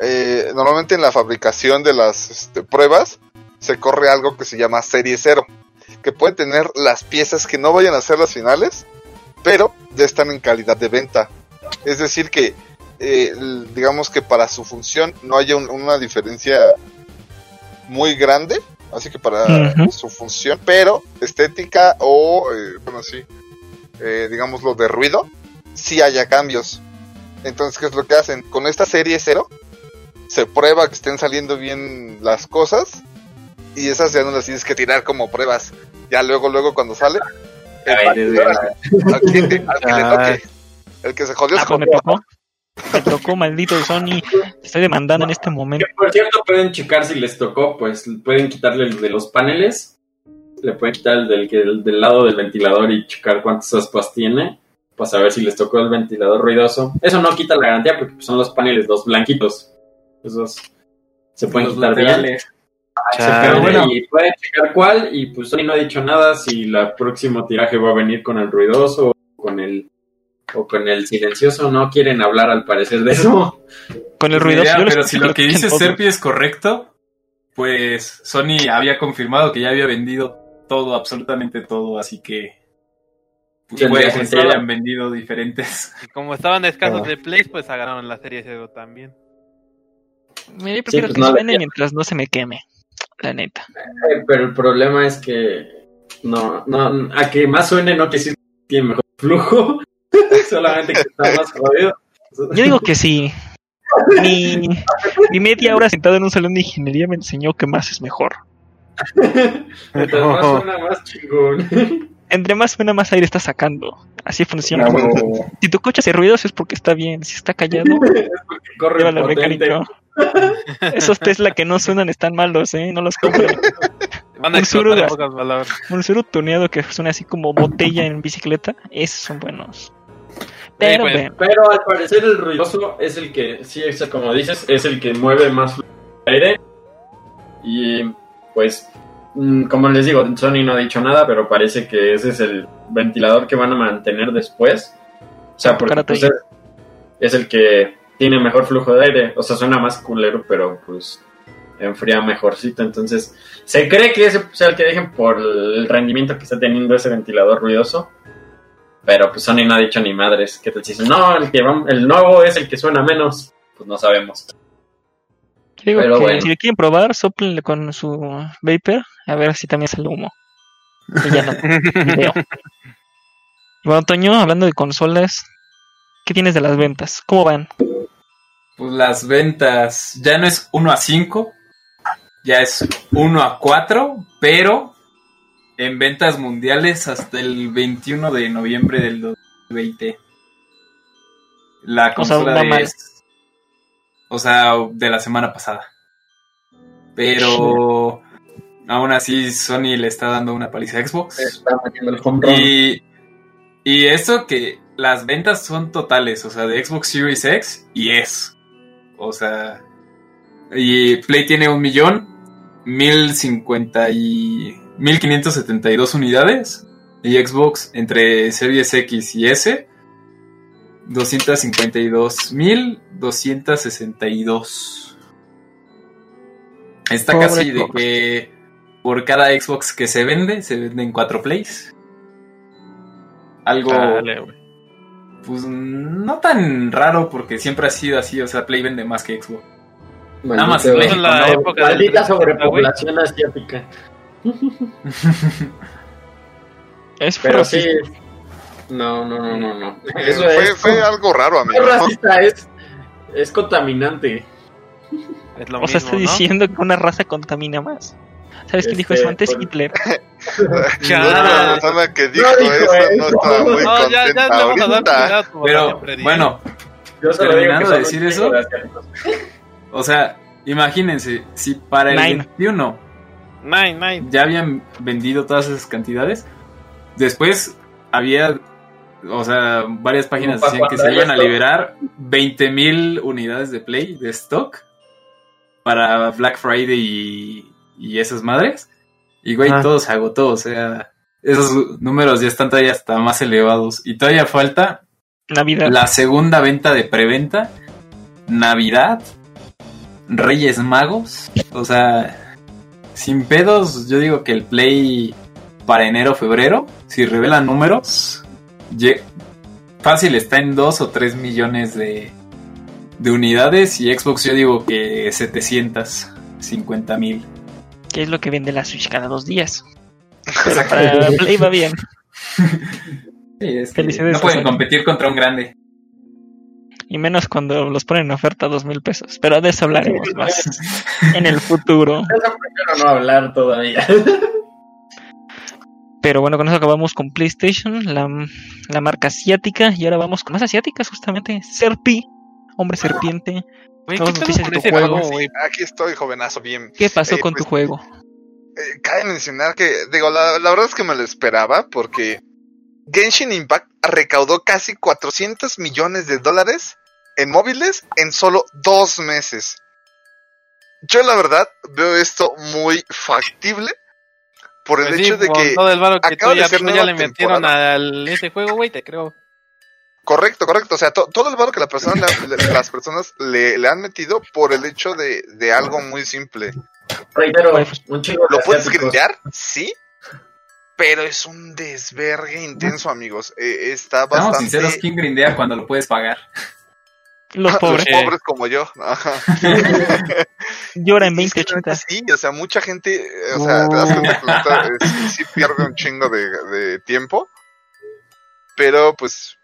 Eh, normalmente en la fabricación de las este, pruebas se corre algo que se llama serie cero, que puede tener las piezas que no vayan a ser las finales, pero ya están en calidad de venta. Es decir, que eh, digamos que para su función no haya un- una diferencia muy grande, así que para su función, pero estética o, eh, bueno, sí, eh, digamos lo de ruido, sí haya cambios. Entonces, ¿qué es lo que hacen? Con esta serie cero, se prueba que estén saliendo bien las cosas y esas ya no las tienes que tirar como pruebas. Ya luego, luego cuando sale, Ay, desde- al que, al que le toque. El que se jodió Ah, se pues me jodió. tocó. Me tocó, maldito Sony. Te estoy demandando en este momento. Que, por cierto, pueden checar si les tocó, pues pueden quitarle el de los paneles, le pueden quitar el del, que- el del lado del ventilador y checar cuántas aspas tiene, para saber si les tocó el ventilador ruidoso. Eso no quita la garantía porque pues, son los paneles dos blanquitos. Esos se pueden Los quitar bien. Se pueden- bueno. Y pueden checar cuál, y pues Sony no ha dicho nada si la próximo tiraje va a venir con el ruidoso o con el o con el silencioso, no quieren hablar al parecer de eso. Con el ruidoso. idea, pero si lo que dice. Serpi es correcto, pues Sony había confirmado que ya había vendido todo, absolutamente todo, así que pues, puede que se hayan vendido diferentes. Y como estaban escasos Ah. de plays, pues agarraron la serie 0 también. Mira, yo prefiero pues que no queda. mientras no se me queme. La neta. Eh, Pero el problema es que no, no, a que más suene no que sí tiene mejor flujo, solamente que está más jodido. Yo digo que sí. Mi, mi media hora sentado en un salón de ingeniería me enseñó que más es mejor. Mientras más suena más chingón. Entre más suena, más aire está sacando. Así funciona. Ah. Si tu coche hace ruidos es porque está bien. Si está callado, Corre llévalo al potente. Esos Tesla que no suenan están malos, ¿eh? No los compren. Van a Un. Un tuneado que suena así como botella en bicicleta, esos son buenos. Pero pues, bueno, Pero al parecer el ruidoso es el que, sí, es como dices, es el que mueve más aire. Y pues, mm, como les digo, Sony no ha dicho nada, pero parece que ese es el ventilador que van a mantener después. O sea, porque pues, es, es el que tiene mejor flujo de aire. O sea, suena más culero, pero pues enfría mejorcito. Entonces, se cree que ese sea el que dejen por el rendimiento que está teniendo ese ventilador ruidoso. Pero pues Sony no ha dicho ni madres. ¿Qué te dicen? No, el, que va- el nuevo es el que suena menos. Pues no sabemos. digo pero que bueno. si le quieren probar, soplenle con su Vapor, a ver si también sale humo. Y ya no video. Bueno, Toño, hablando de consolas, ¿qué tienes de las ventas? ¿Cómo van? Pues las ventas ya no es 1 a 5, ya es 1 a 4, pero en ventas mundiales hasta el 21 de noviembre del 2020. La O sea, consola de, o sea, de la semana pasada. Pero aún así Sony le está dando una paliza a Xbox. Está el. Y, y eso que las ventas son totales, o sea, de Xbox Series X y S. O sea, y Play tiene un millón, mil cincuenta y mil quinientos setenta y dos unidades. Y Xbox entre Series X y S, 252 mil 262. Está Pobre casi de que por cada Xbox que se vende, se venden cuatro plays. Algo, Dale. Pues no tan raro porque siempre ha sido así, o sea, Play vende más que Xbox. Nada más en la ¿no? época del Maldita 360, sobrepoblación asiática. Es Pero sí. No, no, no, no, no. Eso fue, es. fue algo raro, amigo. es racista, es, es contaminante. Es lo O sea, mismo, ¿no? diciendo que una raza contamina más. ¿Sabes quién dijo Este, eso antes? pues- Hitler. La persona que dijo, dijo eso, no estaba muy No, ya, ya contenta ahorita. Pero bueno, Terminando de decir eso. o sea, imagínense, si para el Nine. 21 Nine, nine. ya habían vendido todas esas cantidades, después había, o sea, varias páginas decían que se iban a liberar 20.000 unidades de Play de stock para Black Friday y, y esas madres. Y güey, Ah. todo se agotó, o sea, esos números ya están todavía hasta más elevados. Y todavía falta Navidad. la segunda venta de preventa, Navidad, Reyes Magos, o sea, sin pedos, yo digo que el Play para enero febrero, si revelan números, fácil está en 2 o 3 millones de, de unidades y Xbox yo digo que 750 mil. Que es lo que vende la Switch cada dos días. Pero para Play va bien. Sí, es que no pueden competir contra un grande. Y menos cuando los ponen en oferta a dos mil pesos. Pero de eso hablaremos más en el futuro. Eso prefiero no hablar todavía. Pero bueno, con eso acabamos con PlayStation, la, la marca asiática. Y ahora vamos con más asiáticas, justamente. Serpi, hombre serpiente. ¿Qué pedo con ese juego. güey? Aquí estoy, jovenazo, bien. ¿Qué pasó Eh, con pues, tu juego? Eh, cabe mencionar que, digo, la, la verdad es que me lo esperaba porque Genshin Impact recaudó casi 400 millones de dólares en móviles en solo dos meses. Yo la verdad veo esto muy factible por el Pues hecho sí, de que... todo el que acaba tú de ya, ser tú ya le metieron temporada. al ese juego, güey, te creo. Correcto, correcto. O sea, to- todo el valor que la persona, le- le- las personas le, le han metido por el hecho de, de algo muy simple. Reitero, un chingo de ¿Lo puedes grindear? Sí. Pero es un desvergue intenso, amigos. Eh, está Estamos bastante... sinceros, ¿quién grindea cuando lo puedes pagar? Los pobres. Los pobres como yo. Ajá. Llora en Y es que 2080. Sí, o sea, mucha gente, eh, o sea, te das cuenta que neta, eh, sí, sí pierde un chingo de, de tiempo. Pero pues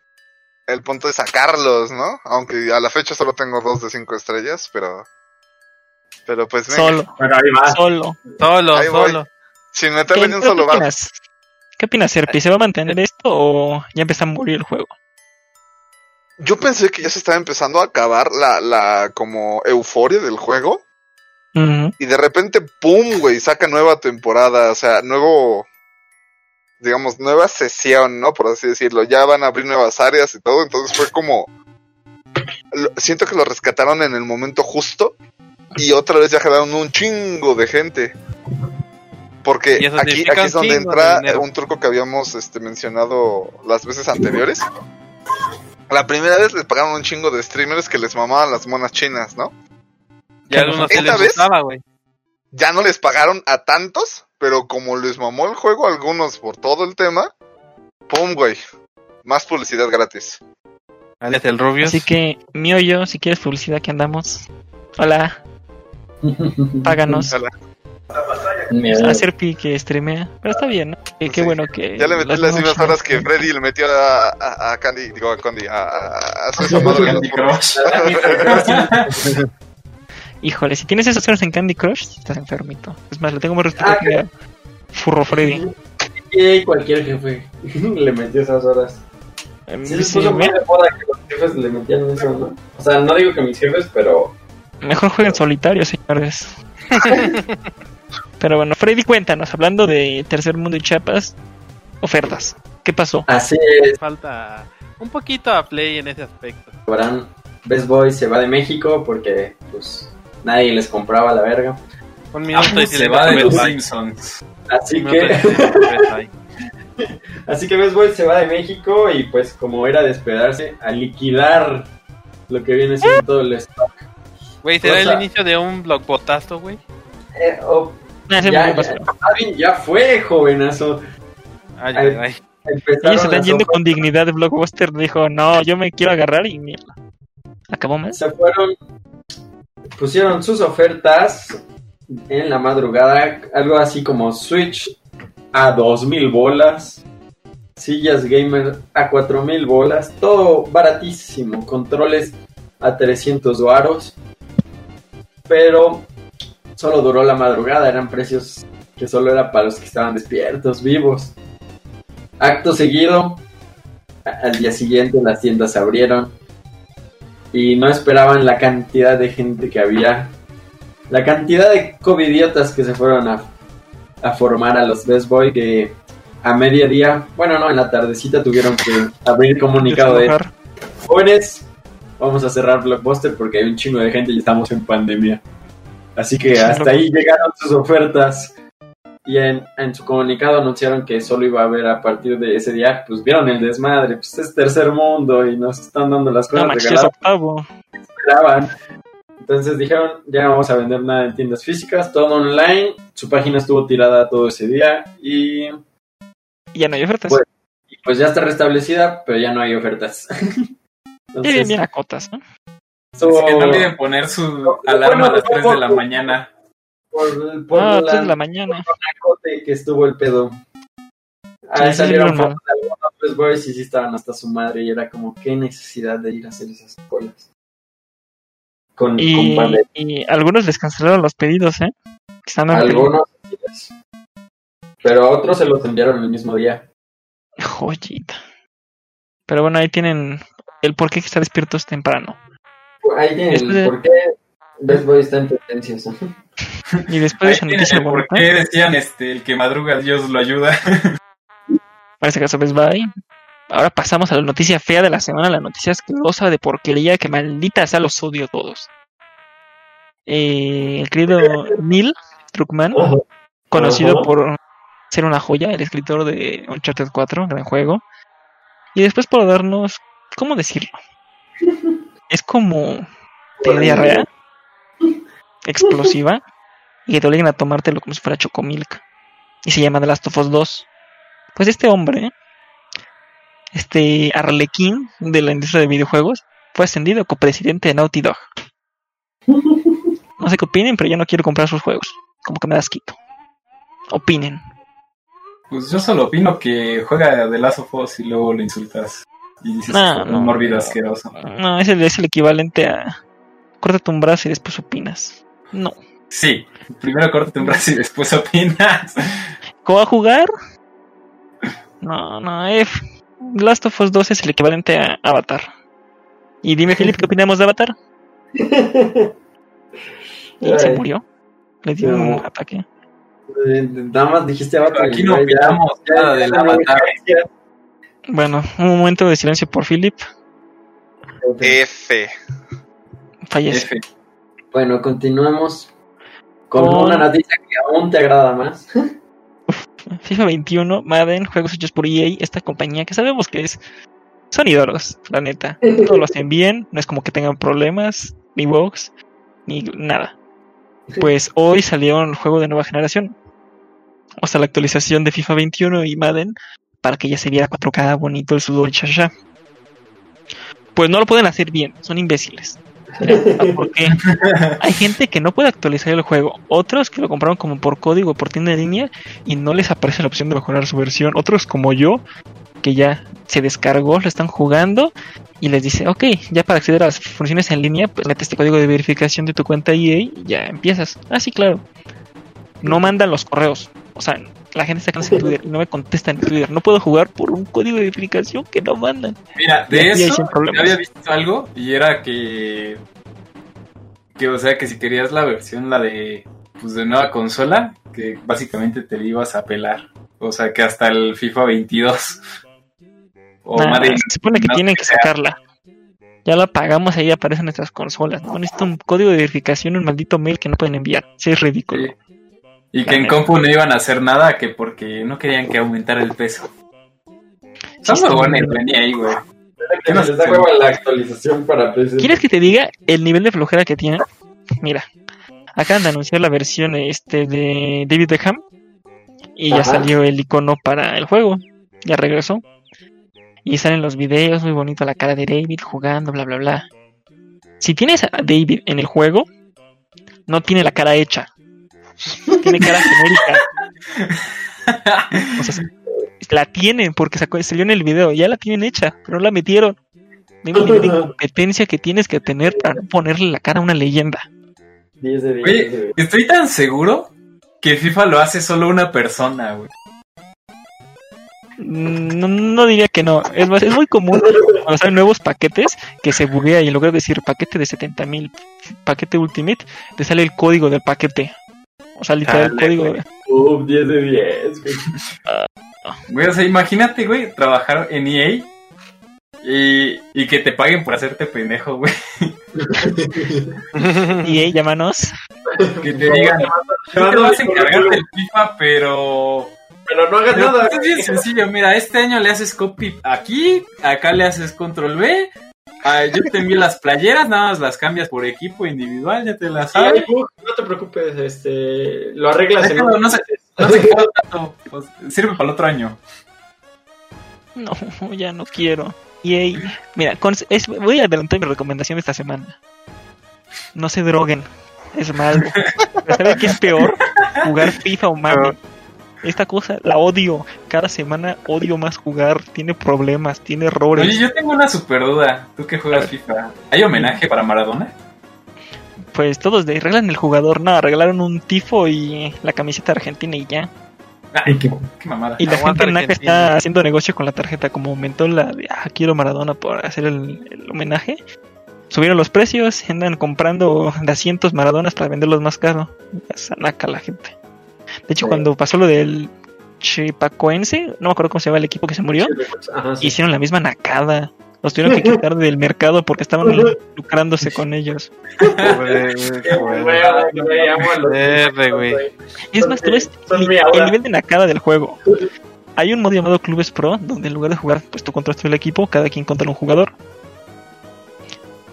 el punto es sacarlos, ¿no? Aunque a la fecha solo tengo dos de cinco estrellas, pero... Pero pues venga, Solo, Pero ahí va. solo. Solo, Ahí voy. solo. sin meterle ni un ¿Qué, solo ¿qué bar. opinas? ¿Qué opinas, Serpi? ¿Se va a mantener esto o ya empieza a morir el juego? Yo pensé que ya se estaba empezando a acabar la, la como euforia del juego. Y de repente, ¡pum! güey, saca nueva temporada, o sea, nuevo, digamos, nueva sesión, ¿no? Por así decirlo. Ya van a abrir nuevas áreas y todo, entonces fue como... siento que lo rescataron en el momento justo y otra vez ya jalaron un chingo de gente. Porque aquí, aquí es donde entra un truco que habíamos este, mencionado las veces anteriores. La primera vez les pagaron un chingo de streamers que les mamaban las monas chinas, ¿no? Y a algunos se Esta les vez- gustaba, ya no les pagaron a tantos, pero como les mamó el juego a algunos por todo el tema, pum, güey. Más publicidad gratis. El Rubius. Así que, mío yo, si quieres publicidad que andamos. Hola, páganos. Hola. A Serpi que streamea. Pero está bien, ¿no? Que- Qué Sí. bueno que. Ya le metí las mismas horas que Freddy le metió a, a, a Candy, digo a Candy, a, a, a su madre Híjole, si tienes esas horas en Candy Crush, estás enfermito. Es más, le tengo más respeto Ah, que a Furro Freddy. Y cualquier jefe le metió esas horas. Em, Sí, se sí, me- de moda que los jefes le metían eso, ¿no? O sea, no digo que mis jefes, pero Mejor jueguen solitario, señores. Pero bueno, Freddy, cuéntanos, hablando de Tercer Mundo y Chiapas, ofertas. ¿Qué pasó? así es. Falta un poquito a Play en ese aspecto. Verán, Best Boy se va de México porque pues nadie les compraba la verga. Un minuto y Ah, Se silencio va de los. Simpsons. Así y que así que Best Boy se va de México y pues como era de esperarse a liquidar lo que viene siendo todo el stock. Güey, será O sea- el inicio de un blockbotazo, güey. Eh, oh, ese ya, me ya, ya fue, jovenazo. Ay, Ay. ay, Ellos se están yendo con dignidad de Blockbuster. Dijo, no, yo me quiero agarrar y mierda. ¿Acabó más? se fueron, pusieron sus ofertas en la madrugada, algo así como Switch a 2000 bolas, sillas gamer a 4000 bolas, todo baratísimo, controles a 300 varos, pero solo duró la madrugada, eran precios que solo era para los que estaban despiertos, vivos. Acto seguido, al día siguiente las tiendas se abrieron y no esperaban la cantidad de gente que había, la cantidad de covidiotas que se fueron a, a formar a los Best Boy que a mediodía, bueno no, en la tardecita tuvieron que abrir comunicado de jóvenes, vamos a cerrar Blockbuster porque hay un chingo de gente y estamos en pandemia. Así que hasta ahí llegaron sus ofertas. Y en, en su comunicado anunciaron que solo iba a haber a partir de ese día, pues vieron el desmadre, pues es tercer mundo y nos están dando las No, cosas es regaladas octavo. esperaban. Entonces dijeron, ya no vamos a vender nada en tiendas físicas, todo online. Su página estuvo tirada todo ese día y, ya no hay ofertas. Y pues ya está restablecida, pero ya no hay ofertas. Sí, bien, Entonces, bien a cotas, ¿no? Es que no olviden poner su alarma a las 3 de la mañana. Por, por Ah, la 3 de la mañana. que estuvo el pedo. Ahí sí, salieron sí, fotos de algunos Best Boys y sí estaban hasta su madre y era como qué necesidad de ir a hacer esas colas. Con, Y, con y algunos les cancelaron los pedidos, ¿eh? Están Algunos pero a otros se los enviaron el mismo día. Joyita. Pero bueno, ahí tienen el por qué que estar despiertos temprano. Ahí tienen Después de- el por qué Best Boy está en tendencias. Y después de esa noticia por bonita, qué decían este, el que madruga Dios lo ayuda. en este caso Best Buy. Ahora pasamos a la noticia fea de la semana, la noticia asquerosa de porquería que maldita sea los odio todos. Eh, el querido Neil Druckmann, conocido por ser una joya, el escritor de Uncharted 4, gran juego. Y después por darnos, ¿cómo decirlo? Es como de diarrea explosiva y que te obligan a tomártelo como si fuera chocomilk. Y se llama The Last of Us 2. Pues este hombre, este arlequín de la industria de videojuegos, fue ascendido como presidente de Naughty Dog. No sé qué opinen, pero yo no quiero comprar sus juegos. Como que me da asquito. Opinen. Pues yo solo opino que juega de Last of Us y luego lo insultas. Y dices, No, "Es no. mórbido asqueroso. No, es el, es el equivalente a córtate un brazo y después opinas. No. Sí, primero córtate un brazo y después opinas. ¿Cómo va a jugar? No, no, F. Last of Us 2 es el equivalente a Avatar. Y dime, Philip, ¿qué opinamos de Avatar? Y se murió. Le dio un ataque. eh, Nada más dijiste Avatar. Aquí y no ya- opinamos ya- nada del Avatar. Bueno, un momento de silencio por Philip. F. Fallece. F. Bueno, continuamos con Con- una noticia que aún te agrada más. FIFA 21, Madden, juegos hechos por EA, esta compañía que sabemos que es. Son ídolos, la neta. Todo lo hacen bien, no es como que tengan problemas, ni bugs, ni nada. Pues hoy salió un juego de nueva generación. O sea, la actualización de FIFA 21 y Madden para que ya se viera 4K bonito el sudor y chachá. Pues no lo pueden hacer bien, son imbéciles. Porque hay gente que no puede actualizar el juego, otros que lo compraron como por código, por tienda en línea y no les aparece la opción de mejorar su versión. Otros como yo, que ya se descargó, lo están jugando y les dice, ok, ya para acceder a las funciones en línea, pues mete este código de verificación de tu cuenta EA y ya empiezas. Ah, sí, claro. No mandan los correos. O sea, la gente está cansada en Twitter y no me contestan en Twitter. No puedo jugar por un código de verificación que no mandan. Mira, de eso yo había visto algo y era que. Que, o sea, que si querías la versión, la de. Pues de nueva consola, que básicamente te la ibas a pelar. O sea, que hasta el FIFA 22. O Nah, Madden, se supone que no tienen que sea. sacarla. Ya la pagamos, ahí aparecen nuestras consolas. No necesito un código de verificación, un maldito mail que no pueden enviar. Sí, es ridículo. Sí. Y que en compu no iban a hacer nada, que porque no querían que aumentara el peso. Está muy buena venía ahí, güey. Que nos da hueva la actualización para PC. ¿Quieres que te diga el nivel de flojera que tienen? Mira, acaban de anunciar la versión este de David Beckham y ya salió el icono para el juego. Ya regresó. Y salen los videos, muy bonito la cara de David jugando, bla, bla, bla. Si tienes a David en el juego, no tiene la cara hecha. Tiene cara genérica. O sea, la tienen porque salió en el video, ya la tienen hecha, pero no la metieron. El nivel de competencia que tienes que tener para no ponerle la cara a una leyenda. 10 de 10. Oye, güey. estoy tan seguro que FIFA lo hace solo una persona, güey. No, no diría que no. Es más, es muy común cuando salen nuevos paquetes que se buguea y en lugar de decir paquete de 70.000, paquete Ultimate, te sale el código del paquete. O sea, literal, el código. güey. de- Uf, 10 de 10. güey. Güey, o sea, imagínate, güey, trabajar en EA y, y que te paguen por hacerte pendejo, güey. Hey, llámanos. Que te digan, tú te vas a encargar del FIFA, pero... Pero no hagas pero nada. pues es bien sencillo, mira, este año le haces copy aquí, acá le haces control B, ah, yo te envío las playeras, nada más las cambias por equipo individual, ya te las sabes. bug, no te preocupes, este, lo arreglas en Déjalo, no sé. meses. No sé qué tanto, pues, sirve para el otro año. No, ya no quiero. Y hey, mira, con- es- voy a adelantar mi recomendación esta semana. no se droguen. Es malo. ¿saben qué es peor? Jugar FIFA o Madden. Esta cosa la odio. Cada semana odio más jugar. Tiene problemas, tiene errores. Oye, yo tengo una super duda. Tú que juegas FIFA, ¿hay homenaje para Maradona? Pues todos de arreglan el jugador. No, arreglaron un tifo y la camiseta argentina y ya. Ay, qué, qué mamada. Y la Aguanta gente en Naca Argentina. está haciendo negocio con la tarjeta, como aumentó la de, ah, quiero Maradona por hacer el, el homenaje. Subieron los precios, andan comprando de asientos Maradonas para venderlos más caro. Es Naca la gente. De hecho, Sí. cuando pasó lo del Chipacoense, no me acuerdo cómo se llama el equipo que se murió, Ajá, sí. hicieron la misma nacada. Los tuvieron que quitar del mercado porque estaban lucrándose con ellos. Y es más, tú ves el, nivel de nacada del juego. Hay un modo llamado Clubes Pro, donde en lugar de jugar, pues tú controlas todo el equipo, cada quien controla un jugador.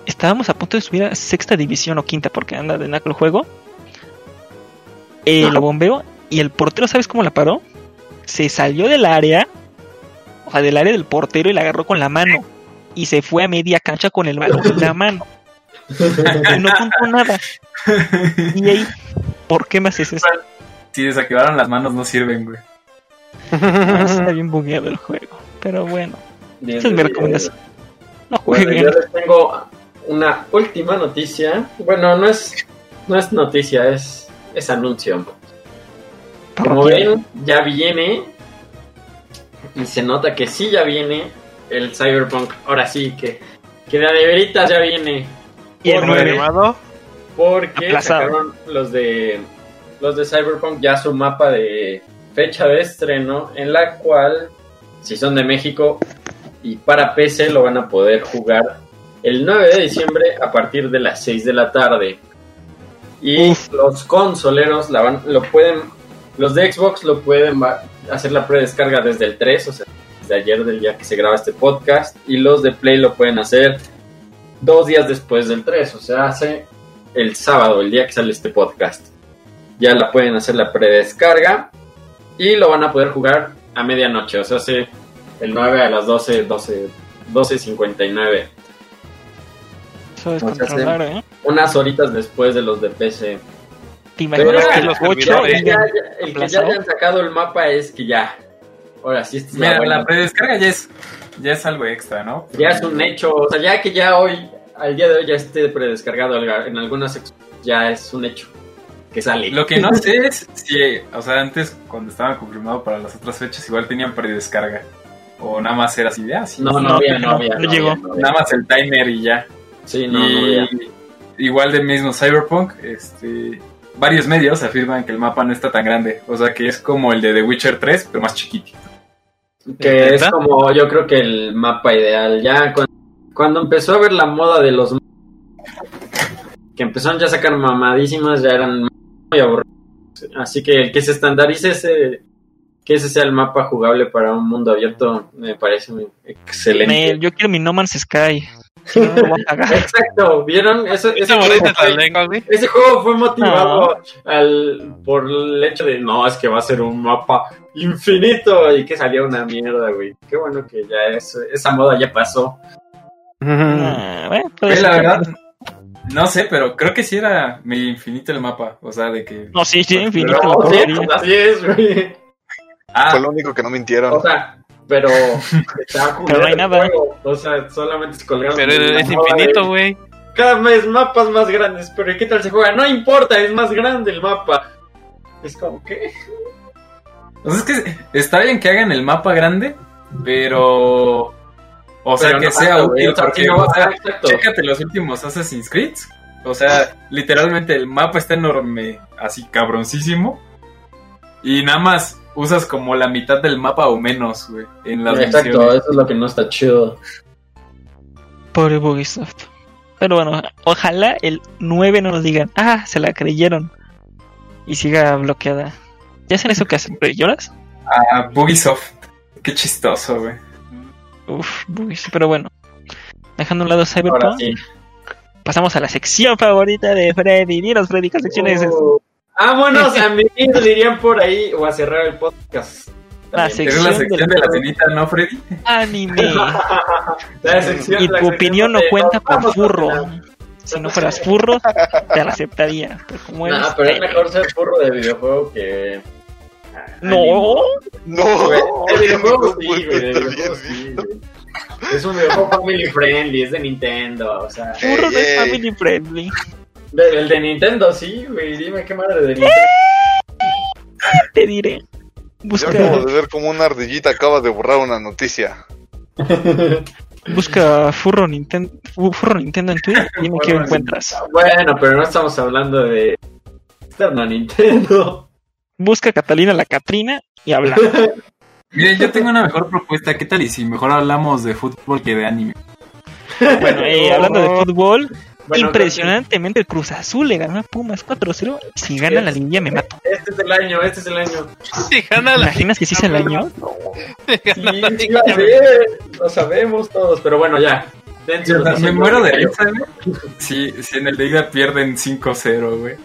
Estábamos a punto de subir a sexta división o quinta, porque anda de naco el juego. Eh, lo bombeo y el portero, ¿sabes cómo la paró? Se salió del área, o sea, del área del portero y la agarró con la mano. Y se fue a media cancha con el balón en la mano. Y no contó nada. Y ahí, ¿por qué me haces eso? Si desactivaron las manos no sirven, güey. Ah, Está bien bugueado el juego. Pero bueno, Bien, esa es mi recomendación. No Bueno, yo les tengo una última noticia. Bueno, no es, no es noticia, es, es anuncio. Como ven, ya viene. Y se nota que sí ya viene el Cyberpunk. Ahora sí, que, que de a de veritas ya viene. Y el. ¿Animado? Porque Aplazado. sacaron los de los de Cyberpunk ya su mapa de fecha de estreno en la cual si son de México y para PC lo van a poder jugar el 9 de diciembre a partir de las 6 de la tarde. Y Uf. los consoleros la van, lo pueden los de Xbox lo pueden hacer la predescarga desde el 3, o sea, desde ayer del día que se graba este podcast y los de Play lo pueden hacer dos días después del 3, o sea, hace el sábado, el día que sale este podcast. Ya la pueden hacer la predescarga y lo van a poder jugar a medianoche, o sea, hace el 9 a las 12, 12, 12.59. Eso es O sea, controlar, ¿eh? Unas horitas después de los de PC. Te imaginas Pero que los los 8 servidores, El que ya, el que ya hayan sacado el mapa es que ya. Ahora sí, esta es la Mira, la predescarga ya es, ya es algo extra, ¿no? Ya es un hecho, o sea, ya que ya hoy, al día de hoy ya esté predescargado en algunas secciones, ya es un hecho que sale. Lo que no sé es si, o sea, antes cuando estaban confirmados para las otras fechas, igual tenían predescarga. O nada más era así de así. No, no, No, había, no no, había. no llegó. había, no había. Nada más el timer y ya. Sí, no, no y había. igual del mismo Cyberpunk, este, varios medios afirman que el mapa no está tan grande. O sea, que es como el de The Witcher 3, pero más chiquitito. Que es como, yo creo que el mapa ideal. Ya cuando, cuando empezó a ver la moda de los. que empezaron ya a sacar mamadísimas, ya eran muy aburridos. Así que el que se estandarice ese. que ese sea el mapa jugable para un mundo abierto, me parece excelente. Yo quiero mi No Man's Sky. Si no, no lo voy a pagar. Exacto, ¿vieron? Eso, ese, ese juego fue motivado al, por el hecho de no, es que va a ser un mapa infinito y que salía una mierda, güey. Qué bueno que ya es, esa moda ya pasó. Ah, bueno, Pues la verdad, no sé, pero creo que sí era medio infinito el mapa. O sea, de que. No, sí, sí, infinito Pero, sí, así es, güey. Ah, Fue lo único que no mintieron. O sea, pero estaba Pero no hay nada. juego. O sea, solamente se colgaron. Pero es infinito, güey. Cada vez mapas más grandes, pero ¿qué tal se juega? No importa, es más grande el mapa. Es como que. pues es que está bien que hagan el mapa grande, pero. O sea, Pero que no sea tanto, útil, o sea, porque, no, o sea, chécate los últimos Assassin's Creed. O sea, literalmente el mapa está enorme, así cabroncísimo. Y nada más usas como la mitad del mapa o menos, güey, en las Exacto, misiones. eso es lo que no está chido. Pobre Bugisoft. Pero bueno, ojalá el 9 no nos digan, ah, se la creyeron. Y siga bloqueada. ¿Ya hacen eso que hacen? ¿Pero lloras? Ah, Bugisoft. Qué chistoso, güey. Uf, Bugisoft. Pero bueno, dejando a un lado Ahora Cyberpunk, sí. pasamos a la sección favorita de Freddy. Dinos, Freddy, ¿qué sección es esa? Uh, Vámonos a mí, dirían por ahí, o a cerrar el podcast. La. Es la Sección sección de de la- cenita, ¿no, Freddy? Anime. La sección- y la tu sección opinión no cuenta por furro. Si no fueras furro, te la aceptaría. Pero como eres. No, pero es mejor ser furro de videojuego que. No, No, de videojuego sí, güey, de estar videojuego sí, güey. Es un videojuego family friendly, es de Nintendo, o sea. furro no es family friendly. De- el de Nintendo sí, güey, dime qué madre de Nintendo. Te diré. Yo Busca, acabo de ver como una ardillita acaba de borrar una noticia. busca furro Nintendo, furro Nintendo en Twitter y dime qué encuentras. Bueno, pero no estamos hablando de externo a Nintendo. Busca Catalina la Catrina y habla. Miren, yo tengo una mejor propuesta. ¿Qué tal y si mejor hablamos de fútbol que de anime? Bueno, eh, hablando de fútbol, Bueno, impresionantemente el Cruz Azul le ganó a Pumas 4-0. Si gana la liguilla me mato. Este es el año, este es el año. Si gana ¿Te la imaginas que sí es el año? si Sí, gana la sí a lo sabemos todos, pero bueno, ya. Me muero de risa, güey. Si, si en el Liga pierden 5-0, güey.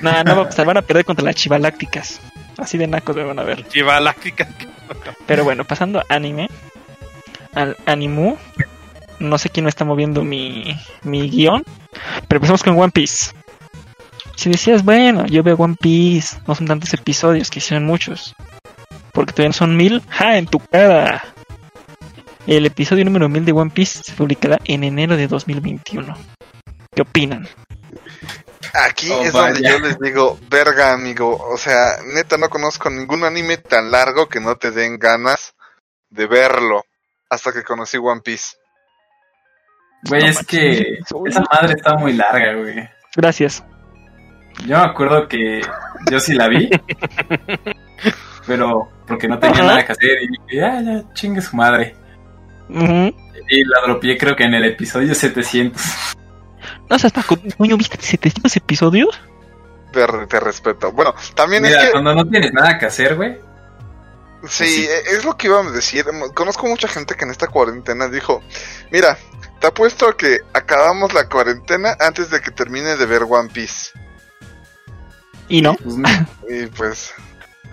No, no va a pasar, van a perder contra las Chivalácticas. Así de nacos me van a ver. Chiva Láctica. Pero bueno, pasando a anime, al animu, no sé quién me está moviendo mi, mi guion, pero empezamos con One Piece. Si decías, bueno, yo veo One Piece, no son tantos episodios, que hicieron muchos, porque todavía no son mil, ¡ja! En tu cara. El episodio número mil de One Piece se publicará en enero de 2021. ¿Qué opinan? Aquí Oh, es donde yo les digo, verga, amigo. O sea, neta, no conozco ningún anime tan largo que no te den ganas de verlo. Hasta que conocí One Piece. Güey, No es que esa madre está muy larga, güey. Gracias. Yo me acuerdo que yo sí la vi. pero porque no tenía Ajá. nada que hacer y dije, ya, ya, chingue su madre. Y la dropié creo que en el episodio 700. No seas Paco, coño, ¿viste 700 episodios? Te, te respeto. Bueno, también Mira, es que, cuando no tienes nada que hacer, güey. Sí, sí. e- es lo que iba a decir. Conozco mucha gente que en esta cuarentena dijo, mira, te apuesto a que acabamos la cuarentena antes de que termine de ver One Piece. Y no. Pues. Y pues,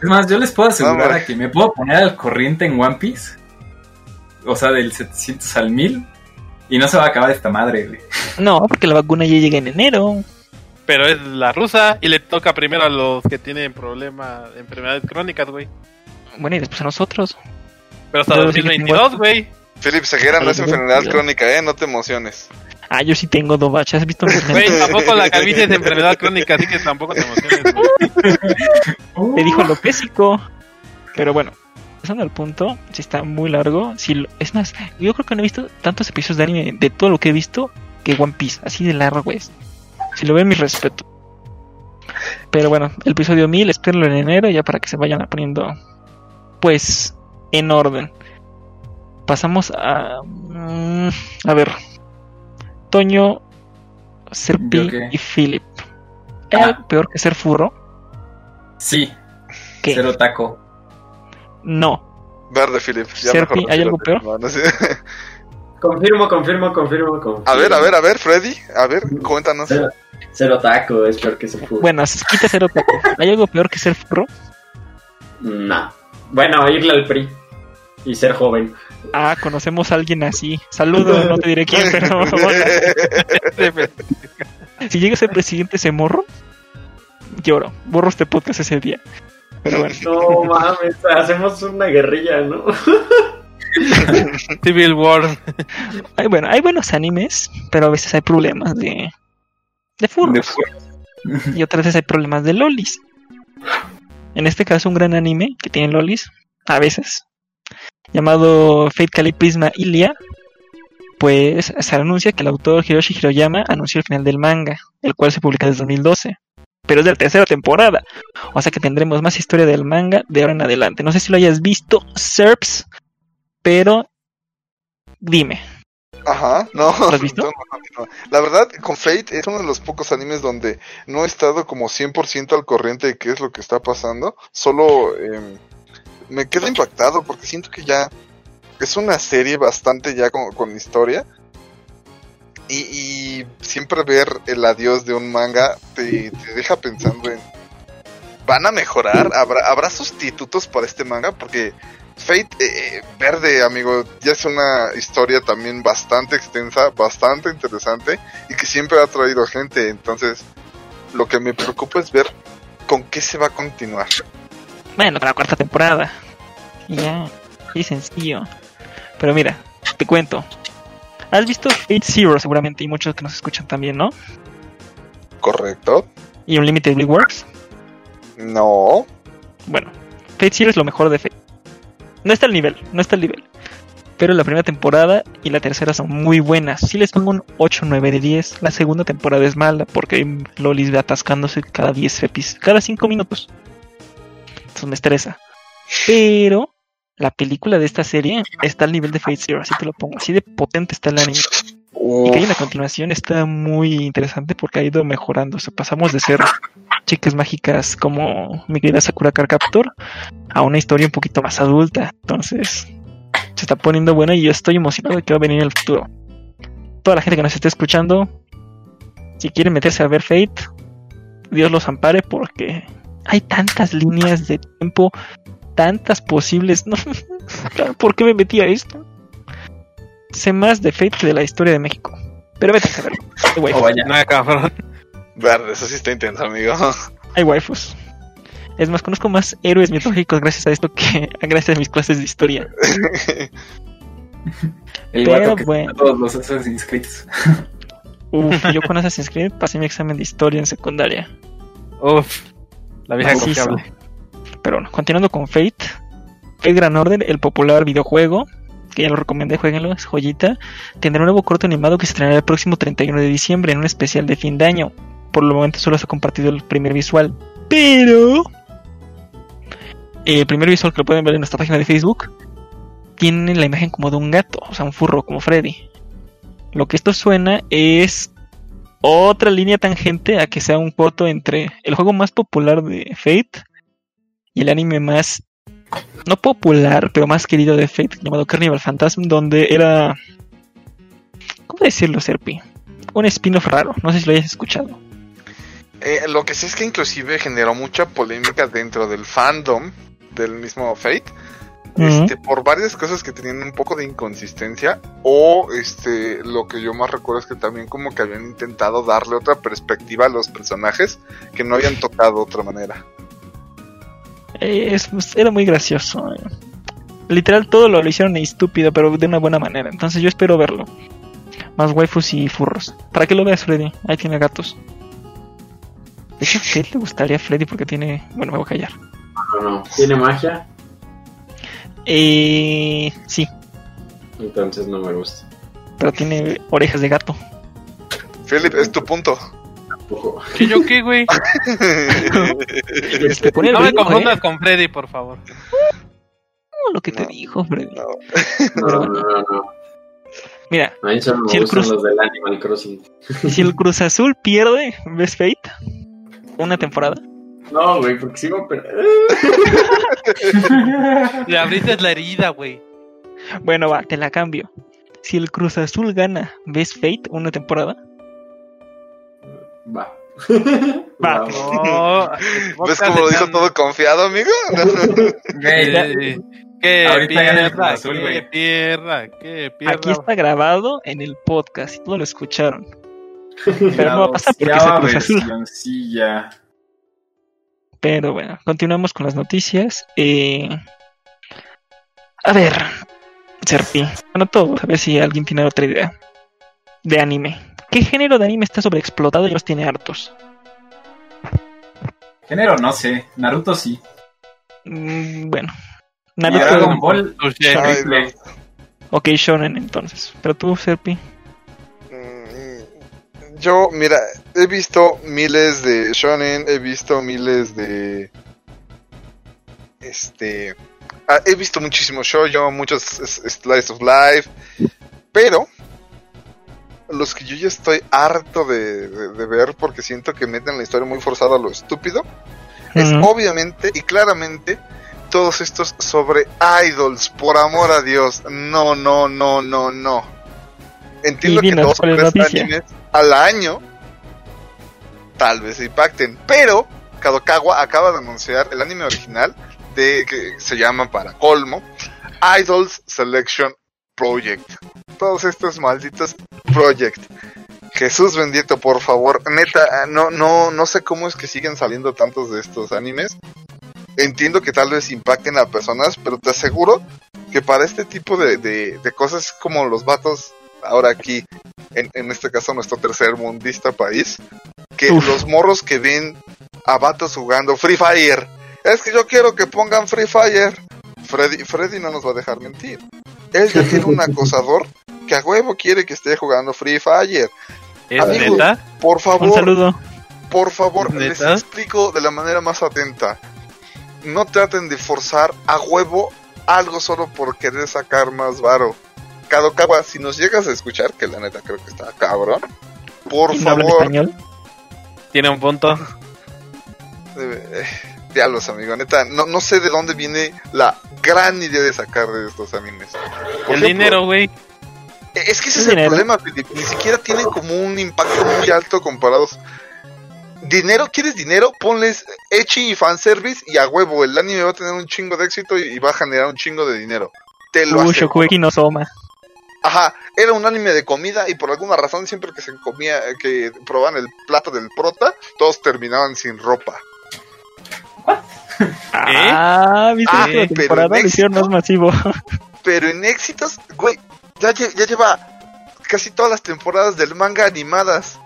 Es más, yo les puedo asegurar a que me puedo poner al corriente en One Piece. O sea, del 700 al 1000. Y no se va a acabar esta madre, güey. No, porque la vacuna ya llega en enero. Pero es la rusa y le toca primero a los que tienen problemas, enfermedades crónicas, güey. Bueno, y después a nosotros. Pero hasta Yo sí que 2022, güey. Philip Ceguera no es enfermedad crónica, eh, no te emociones. Ah, yo sí tengo dobacha. ¿Has visto Güey, tampoco la calvicie es enfermedad crónica, así que tampoco te emociones, güey. Te dijo Lopésico. Pero bueno, pasando al punto, si está muy largo. Si lo- es más, yo creo que no he visto tantos episodios de anime de todo lo que he visto que One Piece. Así de largo es. Si lo ven, mi respeto. Pero bueno, el episodio 1000, espérenlo en enero ya para que se vayan poniendo, pues, en orden. Pasamos a. mm, a ver. Toño, Serpi y Philip. ¿Hay Ah. algo peor que ser furro? Sí, ¿Qué? cero taco. No. Verde, Philip. Ya Serpi, mejor ¿hay algo peor? No, no sé. Confirmo, confirmo, confirmo, confirmo. A ver, a ver, a ver, Freddy. A ver, cuéntanos. Cero, cero taco, es peor que ser furro. Bueno, se quita cero taco. ¿Hay algo peor que ser furro? No. Bueno, irle al PRI y ser joven. Ah, conocemos a alguien así. Saludo, no te diré quién, pero si llega a ser presidente ese morro, lloro. Borro este podcast ese día. Pero bueno, No mames, hacemos una guerrilla, ¿no? Civil War. hay, bueno, hay buenos animes, pero a veces hay problemas de, de furros. De y otras veces hay problemas de lolis. En este caso, un gran anime que tiene lolis, a veces, llamado Fate Kali Prisma Ilia, pues se anuncia que el autor Hiroshi Hiroyama anunció el final del manga, el cual se publica desde 2012, pero es de la tercera temporada, o sea que tendremos más historia del manga de ahora en adelante. No sé si lo hayas visto, Serps, pero dime, Ajá, no. ¿Lo has visto? no, no, no. La verdad, con Fate es uno de los pocos animes donde no he estado como 100% al corriente de qué es lo que está pasando. Solo eh, me quedo impactado porque siento que ya es una serie bastante ya con, con historia. Y, y siempre ver el adiós de un manga te, te deja pensando en... ¿Van a mejorar? ¿Habrá, ¿Habrá sustitutos para este manga? Porque Fate eh, Verde, amigo, ya es una historia también bastante extensa, bastante interesante y que siempre ha traído gente. Entonces, lo que me preocupa es ver con qué se va a continuar. Bueno, para la cuarta temporada. Ya, sencillo. Pero mira, te cuento. Has visto Fate Zero seguramente y muchos que nos escuchan también, ¿no? ¿Correcto? Y Unlimited Reworks. No. Bueno, Fate Zero es lo mejor de Fate. No está al nivel, no está al nivel. Pero la primera temporada y la tercera son muy buenas. Si les pongo un 8 9 de 10, la segunda temporada es mala porque Lolis ve atascándose cada 10 episodios, cada 5 minutos. Eso me estresa. Pero la película de esta serie está al nivel de Fate Zero, así te lo pongo. Así de potente está el anime. Y que hay una continuación está muy interesante porque ha ido mejorando. O sea, pasamos de ser chicas mágicas como mi querida Sakura Card Captor a una historia un poquito más adulta. Entonces, se está poniendo buena y yo estoy emocionado de que va a venir en el futuro. Toda la gente que nos esté escuchando, si quieren meterse a ver Fate, Dios los ampare porque hay tantas líneas de tiempo, tantas posibles. No, ¿Por qué me metí a esto? Sé más de Fate que de la historia de México. Pero vete a verlo. Hay. Oh, vaya. No, cabrón. Verde, eso sí está intenso, amigo. Hay waifus. Es más, conozco más héroes mitológicos gracias a esto que gracias a mis clases de historia. El Pero que bueno. todos los Assassin's Creed. Uf, yo con Assassin's Creed pasé mi examen de historia en secundaria. Uf. La vieja confiable. Pero bueno, continuando con Fate. Fate Grand Order, el popular videojuego, ya lo recomendé, jueguenlo, es joyita. Tendrá un nuevo corto animado que se estrenará el próximo 31 de diciembre en un especial de fin de año. Por el momento solo se ha compartido el primer visual. Pero... El primer visual que lo pueden ver en nuestra página de Facebook tiene la imagen como de un gato, o sea, un furro como Freddy. Lo que esto suena es otra línea tangente a que sea un corto entre el juego más popular de Fate y el anime más no popular, pero más querido de Fate, llamado Carnival Phantasm, donde era ¿cómo decirlo, Serpi? Un spin-off raro, no sé si lo hayas escuchado. Eh, lo que sé es que inclusive generó mucha polémica dentro del fandom del mismo Fate. Este, por varias cosas que tenían un poco de inconsistencia o este lo que yo más recuerdo es que también como que habían intentado darle otra perspectiva a los personajes que no habían tocado de otra manera. Eh, es- pues, era muy gracioso. eh. Literal todo lo, lo hicieron estúpido, pero de una buena manera. Entonces yo espero verlo. Más waifus y furros. ¿Para qué lo veas, Freddy? Ahí tiene gatos. De hecho, ¿qué le gustaría a Freddy? Porque tiene... Bueno, me voy a callar. No, no. ¿Tiene magia? Eh, sí, Entonces no me gusta. pero tiene orejas de gato. Philip, es tu punto. Ojo. ¿Qué yo qué, güey? Te pone el No me brinco, confundas ¿eh? con Freddy, por favor. No, lo que te No. dijo, Freddy. No. No, no, no, no. Mira, A mí solo me Si el cruz- los del Animal Crossing. si el Cruz Azul pierde, ¿ves Fate? Una temporada. No, güey, porque sigo perder. Le abriste la herida, güey. Bueno, va, te la cambio. Si el Cruz Azul gana, ¿ves Fate? Una temporada. Va. Va. No. ¿Ves cómo lo dijo todo confiado, amigo? Eh, Ahorita el Cruz pierda, Azul, güey. pierda, que pierda. Aquí está grabado en el podcast y todos lo escucharon. Pero no va a pasar porque doceava Cruz Azul. Pero bueno, continuamos con las noticias. Eh, A ver, Serpi, bueno, todos, a ver si alguien tiene otra idea. De anime. ¿Qué género de anime está sobreexplotado y los tiene hartos? Género, no sé. Naruto sí. Mm, bueno, Y Naruto. Dragon Ball. Triple. Ok, Shonen entonces. Pero tú, Serpi. Mm, Yo, mira, he visto miles de shonen, he visto miles de este ah, he visto muchísimo shoujo, muchos slice of life, pero los que yo ya estoy harto de, de- de ver porque siento que meten la historia muy forzada a lo estúpido es obviamente y claramente todos estos sobre idols, por amor a Dios. No, no, no, no, no. Entiendo que dos o ¿cuál es la tres animes al año tal vez impacten, pero Kadokawa acaba de anunciar el anime original de que se llama para colmo Idols Selection Project. Todos estos malditos Project. Jesús bendito, por favor. Neta, no, no, no sé cómo es que siguen saliendo tantos de estos animes. Entiendo que tal vez impacten a personas, pero te aseguro que para este tipo de, de, de cosas como los vatos, ahora aquí, en, en este caso nuestro tercer mundista país, que Uf. los morros que ven a vatos jugando Free Fire, es que yo quiero que pongan Free Fire. Freddy, Freddy no nos va a dejar mentir. Él ya tiene un acosador que a huevo quiere que esté jugando Free Fire. ¿Es Amigo. neta? Por Un favor, saludo. por favor, les explico de la manera más atenta. No traten de forzar a huevo algo solo por querer sacar más varo. Kadokawa, si nos llegas a escuchar, que la neta creo que está cabrón, por ¿No hablan favor, español? Tiene un punto. diablos, amigo, neta, no, no sé de dónde viene la gran idea de sacar de estos animes. Por El ejemplo, dinero, güey. Es que ese es el dinero. problema, Philip. Ni siquiera tienen como un impacto muy alto comparados. Dinero, ¿quieres dinero? Ponles Echi y fanservice y a huevo. El anime va a tener un chingo de éxito y, y va a generar un chingo de dinero. Te lo aseguro. Shokugeki no Soma. Ajá, era un anime de comida y por alguna razón siempre que se comía, que probaban el plato del prota, todos terminaban sin ropa. Ah, ¿viste Ah, que la pero temporada hicieron más masivo? Pero en éxitos, güey, ya, lle- ya lleva casi todas las temporadas del manga animadas.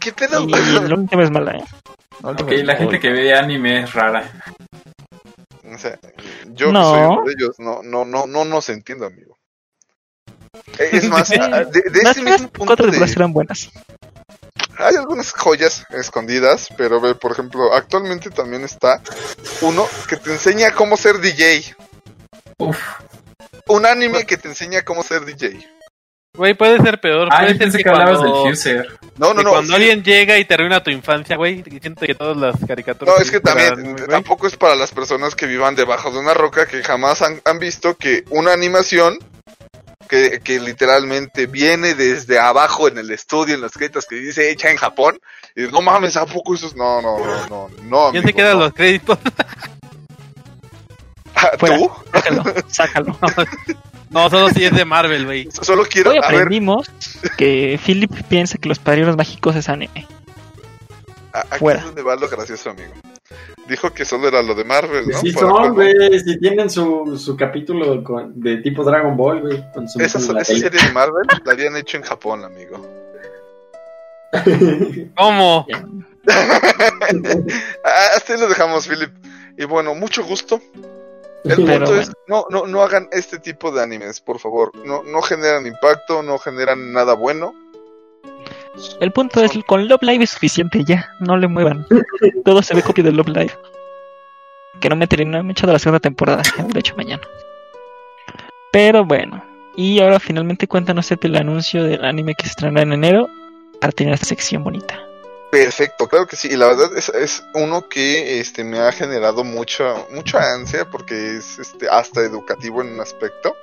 ¿Qué pedo? y la última es mala, ¿eh? Ok, la gente que ve anime es rara. O sea, yo No. soy uno de ellos, no, no, no, no nos entiendo, amigo. Eh, Es más, Eh, de, de primeras mismo punto cuatro de- eran buenas. Algunas joyas escondidas, pero ve, por ejemplo, actualmente también está uno que te enseña cómo ser DJ. Uf. Un anime que te enseña cómo ser DJ. Güey, puede ser peor. Ah, puede yo ser pensé que que hablabas cuando- del Fuser. No, no, no. cuando sí. alguien llega y te arruina tu infancia, güey, y siento que todas las caricaturas... No, es que también, güey. tampoco es para las personas que vivan debajo de una roca que jamás han, han visto que una animación que, que literalmente viene desde abajo en el estudio, en los créditos que dice hecha en Japón, y no mames, ¿a poco eso es? No, no, no, no, no. ¿Quién se quedan no. los créditos? Ah, Fuera. ¿Tú? Sácalo, sácalo. No, solo si es de Marvel, güey. Solo quiero, Hoy a ver, aprendimos que Philip piensa que los padrinos mágicos es anime. a- aquí fuera. es donde va lo gracioso, amigo. Dijo que solo era lo de Marvel, ¿no? Sí Para son, cuando- güey. Si tienen su, su capítulo con- de tipo Dragon Ball, güey. Con su Esa, esa serie de Marvel la habían hecho en Japón, amigo. ¿Cómo? Hasta ahí lo dejamos, Philip. Y bueno, mucho gusto. El Pero punto es, no, no, no hagan este tipo de animes, por favor. No, no generan impacto, no generan nada bueno. El punto es, con Love Live es suficiente ya, no le muevan. Todo se ve copia de Love Live. Que no me terminó, me he echado la segunda temporada, ya lo he hecho mañana. Pero bueno, y ahora finalmente cuéntanos el anuncio del anime que se estrenará en enero para tener esta sección bonita. Perfecto, claro que sí. Y la verdad es, es uno que este me ha generado mucha, mucha ansia porque es este hasta educativo en un aspecto.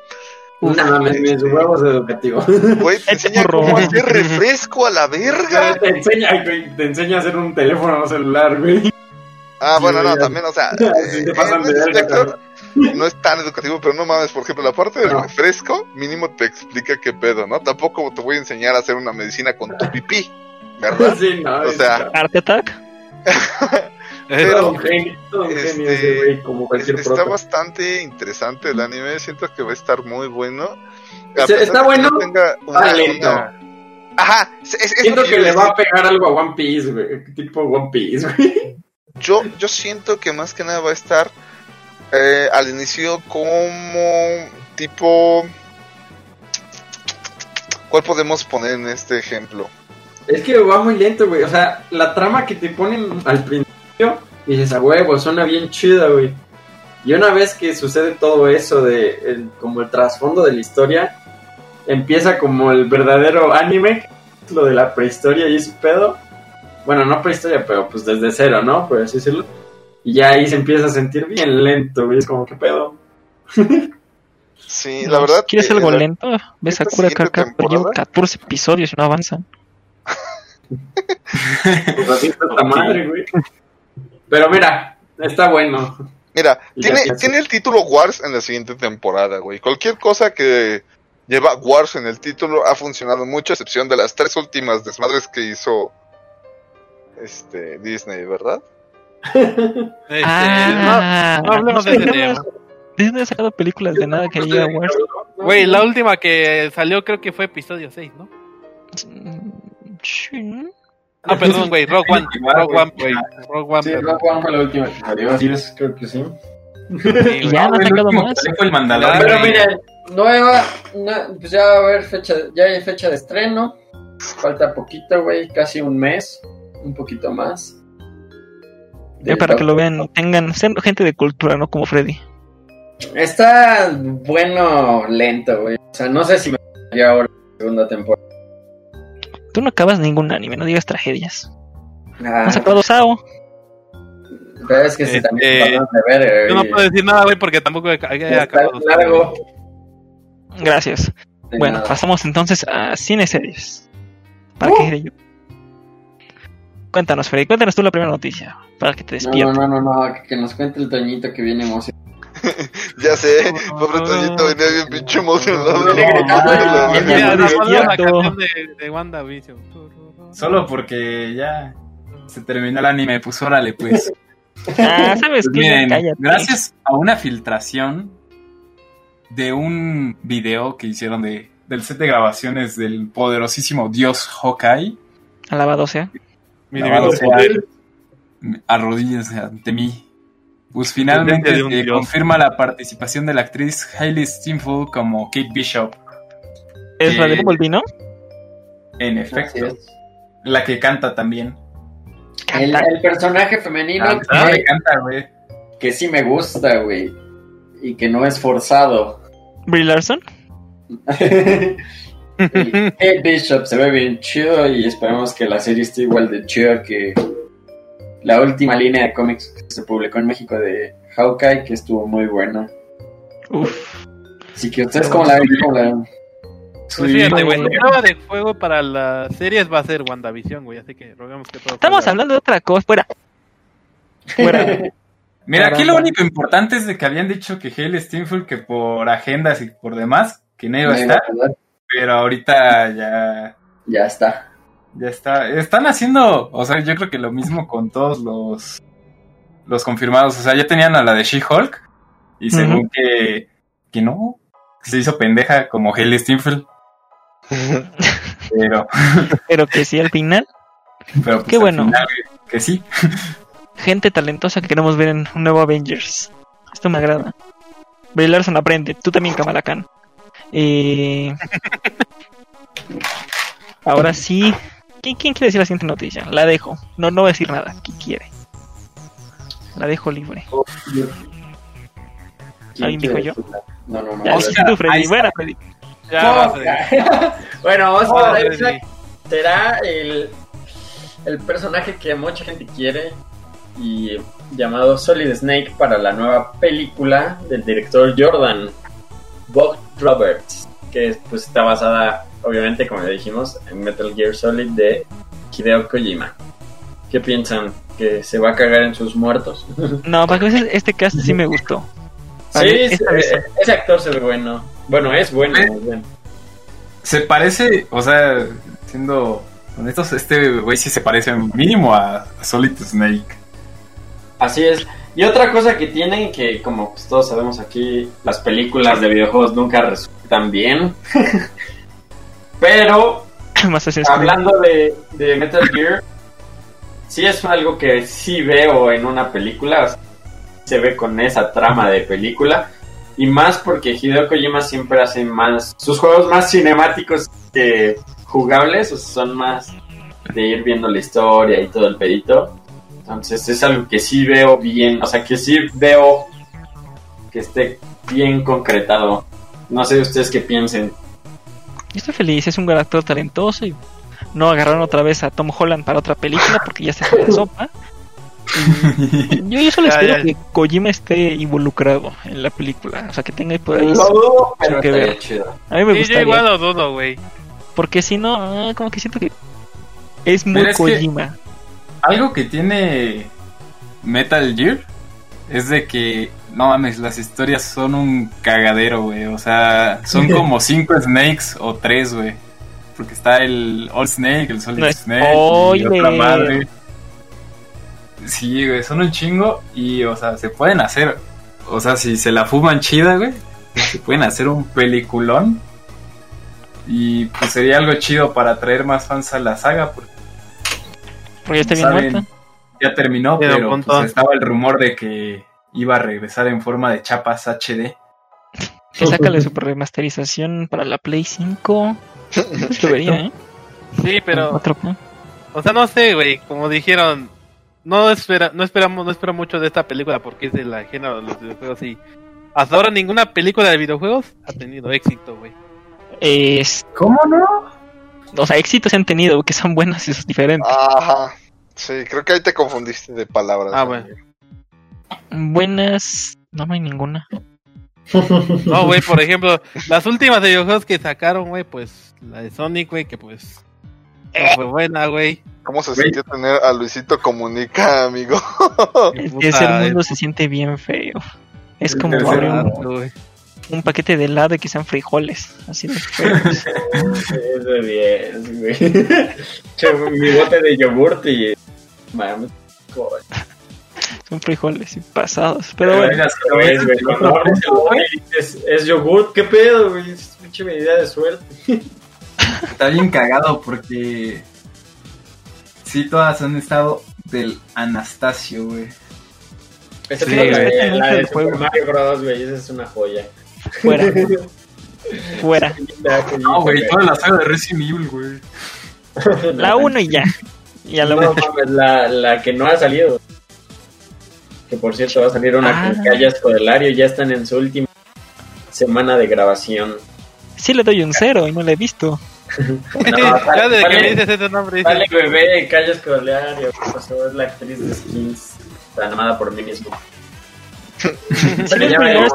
No mis huevos educativos. Güey, te enseña cómo hacer refresco a la verga. te enseña, güey, te enseña a hacer un teléfono celular, güey. Ah, bueno, no, también, o sea, eh, en ese no es tan educativo, pero no mames, por ejemplo, la parte del No. refresco, mínimo te explica qué pedo, ¿no? Tampoco te voy a enseñar a hacer una medicina con tu pipí, ¿verdad? Sí, no, O sea, Art Attack, Pero- todo un genio, todo un genio este, ese güey, como cualquier Está prota. bastante interesante el anime, siento que va a estar muy bueno. A Está- bueno, no tenga una- está lento. una- Ajá, es- es- es Siento que le va a pegar algo a One Piece, güey. Tipo One Piece, güey. Yo, yo siento que más que nada va a estar eh, al inicio como tipo... ¿Cuál podemos poner en este ejemplo? Es que va muy lento, güey. O sea, la trama que te ponen al principio, dices, a huevo, suena bien chida, güey. Y una vez que sucede todo eso de el- como el trasfondo de la historia, empieza como el verdadero anime, lo de la prehistoria y ese pedo. Bueno, no prehistoria, pero pues desde cero, ¿no? Por así decirlo. Y ya ahí se empieza a sentir bien lento, güey. Es como, ¿qué pedo? Sí, la verdad... ¿Quieres que algo la- lento? Ves Card Captor, llevo temporada- 14 episodios y no avanzan. Pues así está esta madre, güey. Pero mira, está bueno. Mira, tiene, tiene el título Wars en la siguiente temporada, güey. Cualquier cosa que lleva Wars en el título ha funcionado mucho, a excepción de las tres últimas desmadres que hizo este Disney, ¿verdad? Este, Ah, no, no hablemos de ese tema. Disney ha sacado películas de nada que llegue a Wars. Güey, la última que salió creo que fue episodio 6, ¿no? Sí. Ah, perdón, güey, Rock One. Rock One, güey. Rock One. Sí. Rock One fue la última que salió. Así es, creo que sí. Ya no ha el sacado más. fue el Mandalorian. Pero miren, nueva, no, pues ya va a haber fecha, ya hay fecha de estreno. Falta poquito, güey, casi un mes, un poquito más. Ya para que lo vean, tengan, sean gente de cultura, no como Freddy. Está bueno, lento, güey. O sea, no sé si me ahora la segunda temporada. Tú no acabas ningún anime, no digas tragedias. Ah, Han sacado Sao. pero es que se Este, también de ver, Yo no güey. puedo decir nada, güey, porque tampoco he, he acabado. largo. Gracias. De Bueno, nada. pasamos entonces a cine series. ¿Para Uh. qué diré yo? Cuéntanos, Freddy, cuéntanos tú la primera noticia. Para que te No, despiertes. no, no, no, no, que- que nos cuente el Toñito que viene emocionado. Ya sé, pobre Toñito venía bien pinche emocionado. La canción de, de WandaVision. Solo porque ya se terminó el anime, pues órale, pues. Ah, ¿sabes Pues qué? miren, Cállate. gracias a una filtración de un video que hicieron de, del set de grabaciones del poderosísimo dios Hawkeye, Alabado sea. Alabado sea. arrodíllense ante mí. Pues finalmente un se dios. confirma la participación de la actriz Hailey Steinfeld como Kate Bishop, ¿Es la de Eh, Volvino? en Así efecto, la que canta también. El, el personaje femenino Ah, que, canta, güey. que sí me gusta, güey. Y que no es forzado. ¿Brie Larson? Kate Bishop se ve bien chido y esperemos que la serie esté igual de chida que la última línea de cómics que se publicó en México de Hawkeye, que estuvo muy buena. Uf. Así que ustedes como la ven, ¿Cómo la ven? Pues fíjate, güey, prueba de fuego para las series va a ser WandaVision, güey, así que roguemos que todo Estamos hablando de otra cosa. Fuera. Fuera. Mira, aquí lo único importante es de que habían dicho que Hailey Steinfeld, que por agendas y por demás, que no iba a estar, pero ahorita ya, Ya está. Ya está. Están haciendo, o sea, yo creo que lo mismo con todos los, los confirmados. O sea, ya tenían a la de She-Hulk, y según que, que no, se hizo pendeja como Hailey Steinfeld. Pero, Pero que sí, al final, pero pues, Qué al bueno. final, que sí. gente talentosa que queremos ver en un nuevo Avengers. Esto me agrada. Brie Larson aprende. Tú también, Kamala Khan. Eh... Ahora sí. ¿Quién, quién quiere decir la siguiente noticia? La dejo. No, no voy a decir nada. ¿Quién quiere? La dejo libre. ¿Alguien dijo yo? No, no, no. Ya, Oscar tú, Freddy. Buena, Freddy. Ya, a- bueno, Oh, Oscar sí. Isaac será el, el personaje que mucha gente quiere y llamado Solid Snake para la nueva película del director Jordan Bob Roberts, que pues está basada, obviamente, como ya dijimos, en Metal Gear Solid de Hideo Kojima. ¿Qué piensan? ¿Que se va a cagar en sus muertos? No, para que este cast sí me gustó. sí, Vale, ese, actor se ve bueno. Bueno, es bueno. ¿Eh? es bueno. Se parece, o sea, siendo honestos, este güey sí se parece mínimo a, a Solid Snake. Así es. Y otra cosa que tienen, que como pues, todos sabemos aquí, las películas de videojuegos nunca resultan bien. Pero hablando de, de Metal Gear, sí es algo que sí veo en una película. o sea, se ve con esa trama de película. Y más porque Hideo Kojima siempre hace más. Sus juegos más cinemáticos que jugables. O sea, son más de ir viendo la historia y todo el pedito. Entonces es algo que sí veo bien. O sea, que sí veo que esté bien concretado. No sé ustedes qué piensen. Yo estoy feliz, es un gran actor talentoso y no agarraron otra vez a Tom Holland para otra película porque ya se fue la sopa. Yo, yo solo espero ya. que Kojima esté involucrado en la película, o sea que tenga por ahí. Lo dudo, pero que estaría ver. chido. A mí me Sí, yo gustaría, igual lo dudo, güey. porque si no, ah, como que siento que es muy Pero es que- Kojima. Algo que tiene Metal Gear es de que, no mames, las historias son un cagadero, güey. O sea, son como cinco Snakes o tres, güey. Porque está el All Snake, el Solid No, Snake y oye. otra madre. Sí, güey, son un chingo y, o sea, se pueden hacer, o sea, si se la fuman chida, güey, se pueden hacer un peliculón y pues sería algo chido para atraer más fans a la saga porque Porque ya está bien saben, muerta. ya terminó, Pero pues, estaba el rumor de que iba a regresar en forma de chapas HD. Que sácale su remasterización para la Play 5. Pues lo vería, ¿eh? Sí, pero, 4K. o sea, no sé, güey, como dijeron, no espera, no esperamos, no espero mucho de esta película porque es de la género de los videojuegos y hasta ahora ninguna película de videojuegos ha tenido éxito, güey. Es- ¿Cómo no? O sea, éxitos se han tenido, que son buenas y eso es diferente. Ajá. Sí, creo que ahí te confundiste de palabras. Ah, bueno. Buenas, no, no hay ninguna. No, güey, por ejemplo, las últimas de videojuegos que sacaron, güey, pues la de Sonic, güey, que pues no fue buena, güey. ¿Cómo se Güey. sintió tener a Luisito Comunica, amigo? El Puta, tercer mundo eh, se siente bien feo. Es como tercer abrir un, paquete de helado y que sean frijoles. Así de feos. Es de 10, güey. Che, Mi bote de yogurt y. Mames. Son frijoles y pasados. Pero bueno, Es, ves, güey, cuando abres el bote y dices, es yogurt, ¿qué pedo, güey? Es pinche medida de suerte. Está bien cagado porque sí todas han estado del Anastasio, güey. Esa Sí, es la, la de. Super Mario Bros, güey, esa es una joya. Fuera. fuera. No, güey, toda la saga de Resident Evil, güey. La 1 y ya. Y a la No mames, la, la que no ha salido. Que por cierto va a salir una Ah. con Callas Codelario. Ya están en su última semana de grabación. Sí le doy un cero y no la he visto. ya desde que vale. me dices ese nombre, Vale, dices, bebé, Callas Codelario. Es la actriz de Skins. Animada por mí mismo. Si Bueno,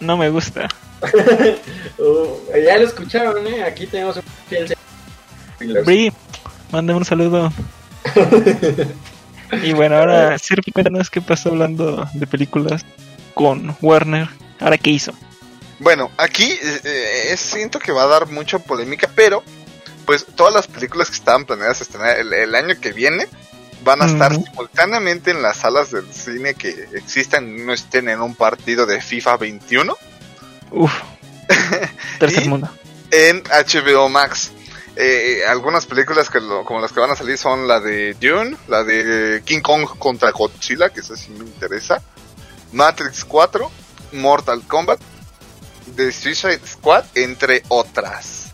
no me gusta. Uh, ya lo escucharon, ¿eh? Aquí tenemos un fiel seguidor. Bri, mándame un saludo. y bueno, ahora, Sergio, cuéntanos qué pasó hablando de películas con Warner. ¿Ahora qué hizo? Bueno, aquí eh, eh, siento que va a dar mucha polémica, pero pues todas las películas que estaban planeadas estrenar el, el año que viene van a estar simultáneamente en las salas del cine que existan, no estén en un partido de FIFA 21 Uf. Tercer Y- mundo. en HBO Max. Eh, algunas películas que lo- como las que van a salir son la de Dune, la de King Kong contra Godzilla, que esa sí me interesa, Matrix 4, Mortal Kombat, The Suicide Squad, entre otras.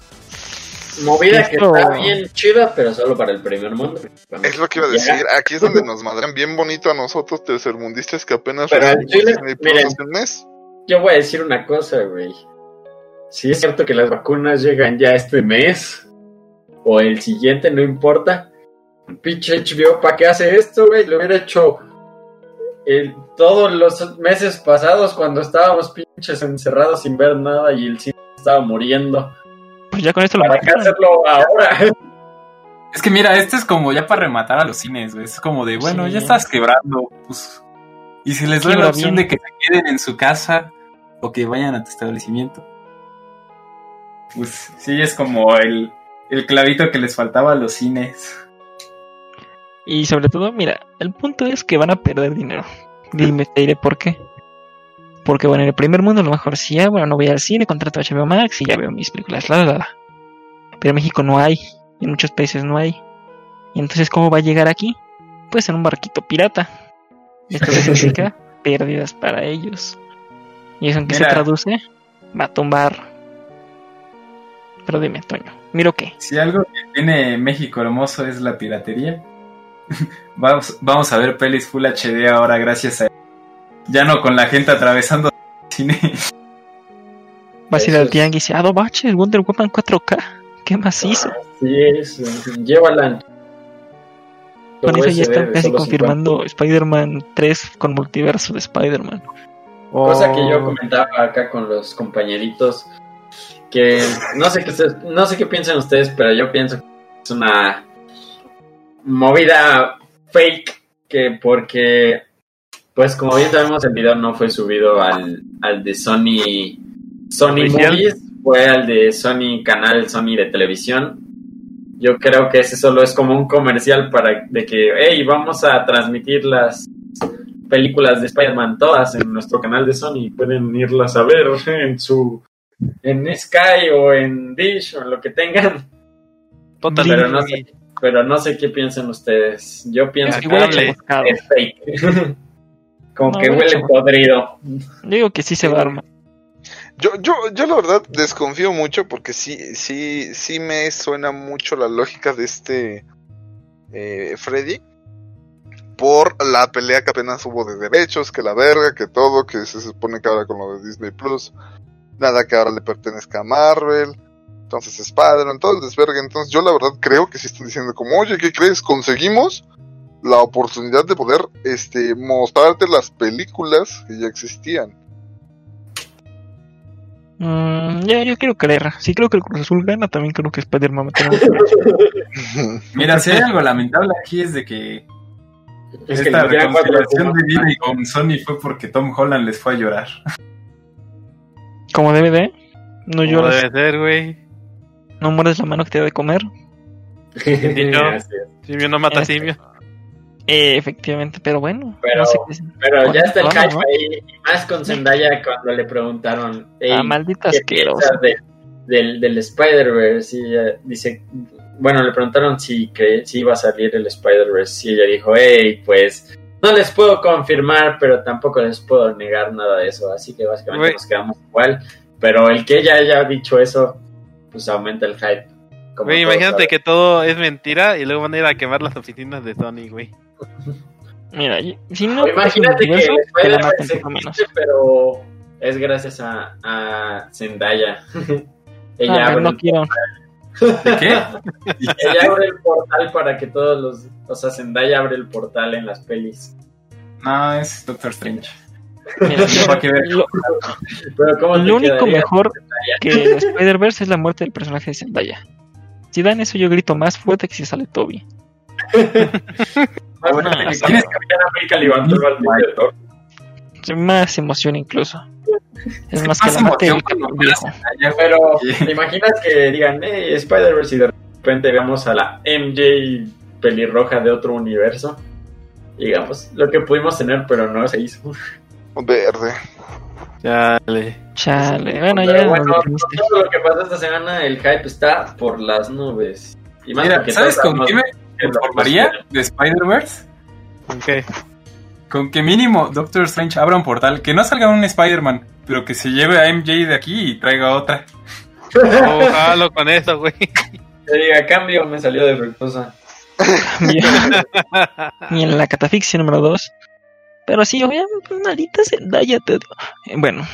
Movida que Esto- está bien chida, pero solo para el primer mundo. Es lo que iba a decir, aquí es donde nos madran bien bonito a nosotros tercermundistas que apenas Pero chile, miren. un mes. Yo voy a decir una cosa, güey. Si es cierto que las vacunas llegan ya este mes o el siguiente, no importa. Pinche HBO, ¿para qué hace esto, güey? Lo hubiera hecho el- todos los meses pasados cuando estábamos pinches encerrados sin ver nada y el cine estaba muriendo. Pues ya con esto lo ¿Para mataron. hacerlo ahora? Es que mira, este es como ya para rematar a los cines, güey. Es como de, bueno, Sí. ya estás quebrando, pues. Y si les doy la opción bien. de que se queden en su casa o que vayan a tu establecimiento. Pues sí, es como el, el clavito que les faltaba a los cines. Y sobre todo, mira, el punto es que van a perder dinero. Dime, te diré por qué. Porque bueno, en el primer mundo a lo mejor sí, ah, bueno, no voy al cine, contrato HBO Max y ya veo mis películas, la, la, la. Pero en México no hay, en muchos países no hay. Y entonces, ¿cómo va a llegar aquí? Pues en un barquito pirata. Esto significa pérdidas para ellos. ¿Y eso en qué se traduce? Va a tumbar. Pero dime, Toño, ¿miro qué? Si algo que tiene México hermoso es la piratería. vamos, vamos a ver pelis Full HD ahora gracias a... Ya no con la gente atravesando el cine. Vas a ir al tianguis y ah, no baches, Wonder Woman 4K. ¿Qué más hizo? Sí, es, llévala. Con eso ya están casi confirmando Spider-Man 3 con multiverso de Spider-Man. Cosa que Oh. yo comentaba acá con los compañeritos, que no sé qué ustedes- no sé qué piensan ustedes, pero yo pienso que es una movida fake, que porque Pues como bien sabemos, el video no fue subido al, al de Sony, Sony Oficial. Movies, fue al de Sony Canal Sony de televisión. Yo creo que ese solo es como un comercial para de que, hey, vamos a transmitir las películas de Spider-Man todas en nuestro canal de Sony. Pueden irlas a ver en su en Sky o en Dish o en lo que tengan. Pero no sé, pero no sé qué piensan ustedes. Yo pienso que es fake. Como No, que huele chavo. podrido. Digo que sí se va a armar. Yo, yo, yo la verdad desconfío mucho porque sí, sí, sí me suena mucho la lógica de este eh, Freddy por la pelea que apenas hubo de derechos, que la verga, que todo, que se supone que ahora con lo de Disney Plus, nada que ahora le pertenezca a Marvel, entonces Spider-Man, todo el desvergue, entonces yo la verdad creo que sí están diciendo como, oye, ¿qué crees? Conseguimos la oportunidad de poder este mostrarte las películas que ya existían. Mm, ya, yo quiero creer. Si creo que el Cruz Azul gana, también creo que Spider-Man Mira, si hay algo lamentable aquí es de que Es esta reconciliación de. Disney con Sony fue porque Tom Holland les fue a llorar. Como DVD. No Como lloras, debe ser, güey. no mueres la mano que te da de comer. Simio no mata Este. simio. Eh, efectivamente, pero bueno. Pero- no sé qué es. Pero ya está el hype ¿no? ahí. y Más con Zendaya cuando le preguntaron. "Ey, Ah, maldita ¿qué asquerosa. piensas de- del, del Spider-Verse? Y ella dice. Bueno, le preguntaron si, cre- si iba a salir el Spider-Verse. Y ella dijo: Hey, pues. No les puedo confirmar, pero tampoco les puedo negar nada de eso. Así que básicamente nos quedamos igual. Pero el que ella haya dicho eso, pues aumenta el hype. como imagínate que todo es mentira y luego van a ir a quemar las oficinas de Sony, güey. Mira, si no, imagínate que es un el universo, te la matan lo menos. existe, pero es gracias a, a Zendaya. ella, Ah, abre no el, quiero. ¿De qué? ella abre el portal para que todos los... O sea, Zendaya abre el portal en las pelis. No, es Doctor Strange. Mira, que lo, Pero ¿cómo te lo único mejor que Spider-Verse es la muerte del personaje de Zendaya. Si dan eso, yo grito más fuerte que si sale Toby. Más Bueno, fuerte que sí. Capitán América Thor. Más emoción incluso. Es más que la mate emoción Pero. ¿te imaginas que digan, hey, Spider-Verse y de repente veamos a la MJ pelirroja de otro universo? Digamos, lo que pudimos tener, pero no se hizo. Verde. Chale. Chale, bueno, Pero ya bueno, todo lo que pasó esta semana, el hype está por las nubes. Y más Mira, ¿sabes con qué me que lo- conformaría de Spider-Verse? Ok. Con que mínimo Doctor Strange abra un portal, que no salga un Spider-Man, pero que se lleve a MJ de aquí y traiga otra. Ojalá con eso, güey. Te diga, cambio, me salió defectuosa. Bien. Ni en la catafixia número 2. Pero sí, obviamente, maldita Zendaya. Te... Eh, Bueno,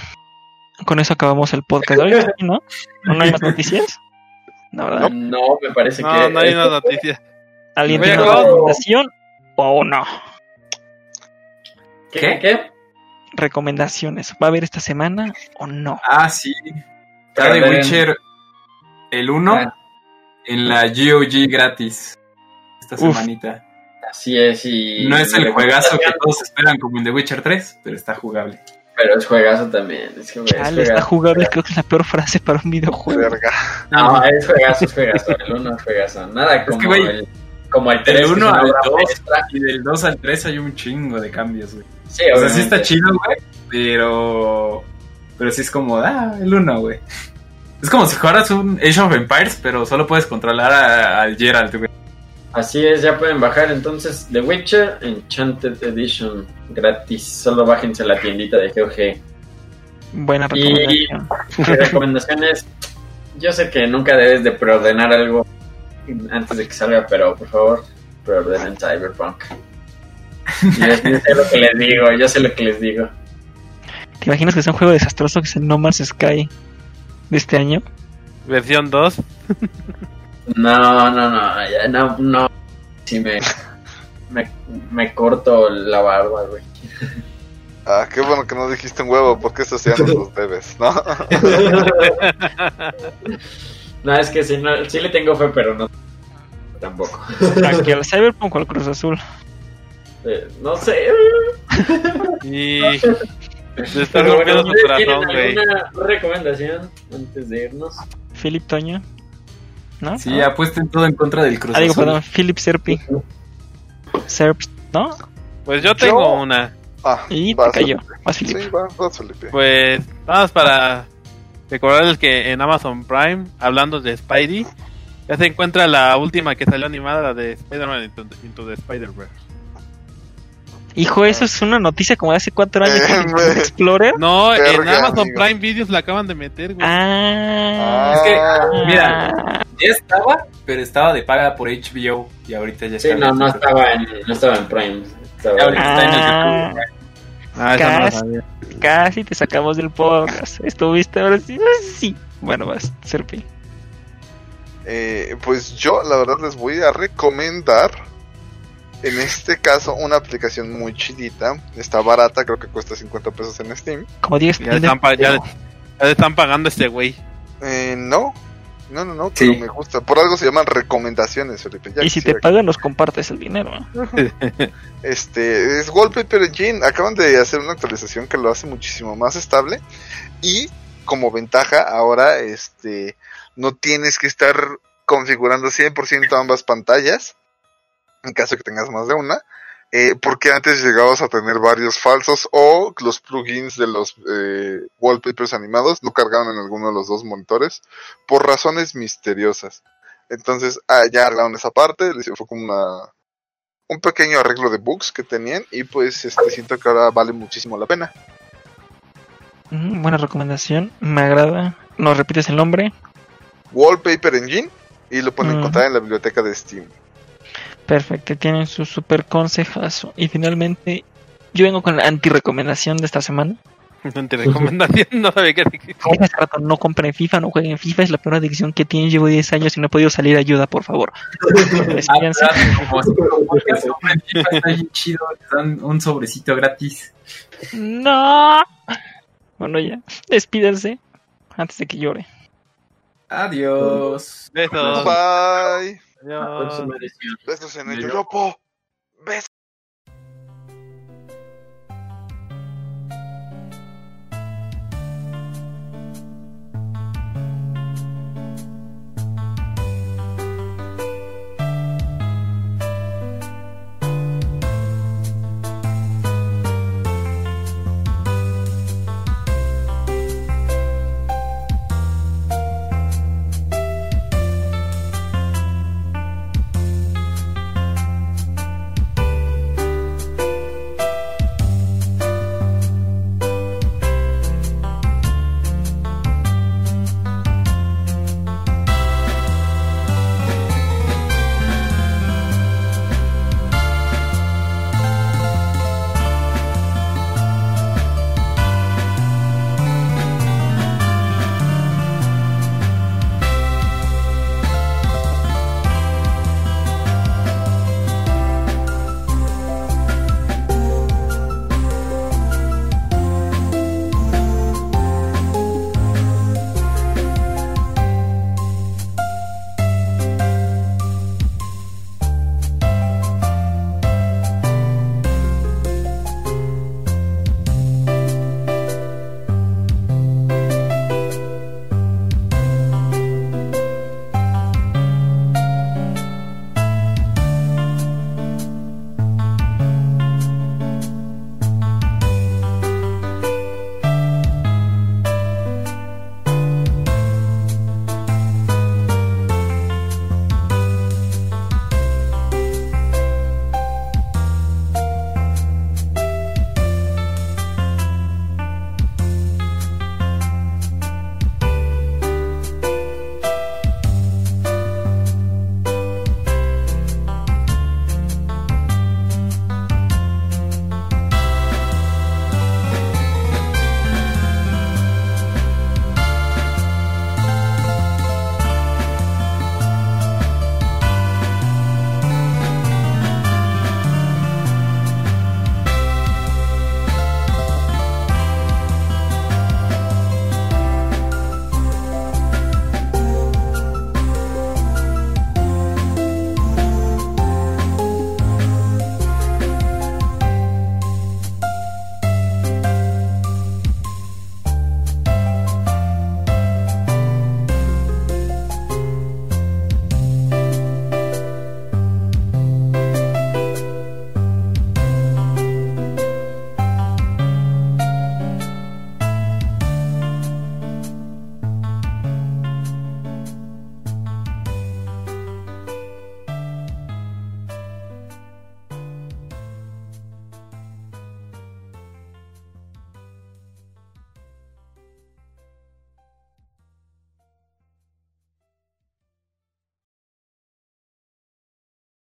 con eso acabamos el podcast de hoy, ¿no? ¿O no hay más noticias? No, ¿verdad? No, me parece No, que. no hay una noticia. ¿Alguien tiene una recomendación o no? ¿Qué? ¿Qué? Recomendaciones. ¿Va a haber esta semana o no? Ah, sí. Está de Witcher el 1 Ah. en la GOG gratis. Esta Uf. semanita. Así es, y. No es el juegazo que todos esperan como en The Witcher 3, pero está jugable. Pero es juegazo también. Es que, güey, es Chale, está jugable. Creo que es la peor frase para un videojuego. No, es juegazo, es juegazo. El uno es juegazo. Nada como que, güey, el. Como el Del 3 1 al 2 2. y del 2 al 3 hay un chingo de cambios, güey. Sí, O sea, sí está chido, güey, pero... Pero sí es como, ah, el 1, güey. Es como si jugaras un Age of Empires, pero solo puedes controlar a- al Geralt, güey. Así es, ya pueden bajar entonces The Witcher Enchanted Edition gratis. Solo bájense a la tiendita de GOG. Buena Y- recomendación. Mi recomendación es: Yo sé que nunca debes de preordenar algo antes de que salga, pero por favor, preordenen Cyberpunk. Yo, yo sé lo que les digo, yo sé lo que les digo. ¿Te imaginas que es un juego desastroso que es el No Man's Sky de este año? Versión 2. No, no, no, ya no, no. Sí me, me, me corto la barba, güey. Ah, qué bueno que no dijiste un huevo, porque eso nos los debes, ¿no? No, es que sí, no, sí le tengo fe, pero no tampoco. Aquí al Cyberpunk o al Cruz Azul. Eh, no sé. Y le está rompiendo su ¿ustedes corazón, güey. alguna recomendación antes de irnos? Philip Toño. ¿No? Sí, apuesten todo en contra del Cruz Ah, digo, Azul. perdón, Philip Serpi. Serps, ¿no? Pues yo tengo Yo- una. Ah, Y te cayó. Felipe. Vas, Philip. Sí, va, vas, Felipe. Pues más para recordarles que en Amazon Prime, hablando de Spidey, ya se encuentra la última que salió animada, la de Spider-Man Into, Into the Spider-Verse. Hijo, eso es una noticia como de hace cuatro años. Internet Explorer. No, en Amazon amigo. Prime Videos la acaban de meter, güey. Ah. Es que, Ah. mira, ya estaba, pero estaba de paga por HBO y ahorita ya Sí, está. no, no estaba en, no estaba en Prime. Estaba Ya ahorita está en el Ah, YouTube. Ah, esa no Casi. sabía. casi te sacamos del podcast. ¿Estuviste ahora sí? Sí. Bueno, vas, Serpi. Eh, pues yo, la verdad, les voy a recomendar. En este caso, una aplicación muy chidita. Está barata, creo que cuesta 50 pesos en Steam. Como 10 Ya están, ya, le- ya le están pagando a este güey. Eh, no, no, no, no, Sí. pero me gusta. Por algo se llaman recomendaciones, Felipe. Ya Y si te pagan, nos compartes el dinero. ¿eh? Este es Wallpaper Engine. Acaban de hacer una actualización que lo hace muchísimo más estable. Y como ventaja, ahora este no tienes que estar configurando 100% ambas pantallas. En caso que tengas más de una. Eh, porque antes llegabas a tener varios falsos o los plugins de los eh, wallpapers animados no cargaban en alguno de los dos monitores por razones misteriosas. Entonces, ah, ya arreglaron esa parte, fue como una, un pequeño arreglo de bugs que tenían y pues este siento que ahora vale muchísimo la pena. Mm, buena recomendación. Me agrada. ¿Nos repites el nombre? Wallpaper Engine y lo pueden Ujú. encontrar en la biblioteca de Steam. Perfecto, tienen su super consejazo. Y finalmente, yo vengo con la anti-recomendación de esta semana. Ante recomendación, no sabía qué rato, no compren FIFA, no jueguen FIFA, es la peor adicción que tienen. Llevo 10 años y no he podido salir. Ayuda, por favor. Ah, está bien chido, te dan un sobrecito gratis. No. Bueno, ya. Despídense antes de que llore. Adiós. Besos. Bye. Adiós. Besos en el yoyopo. Besos.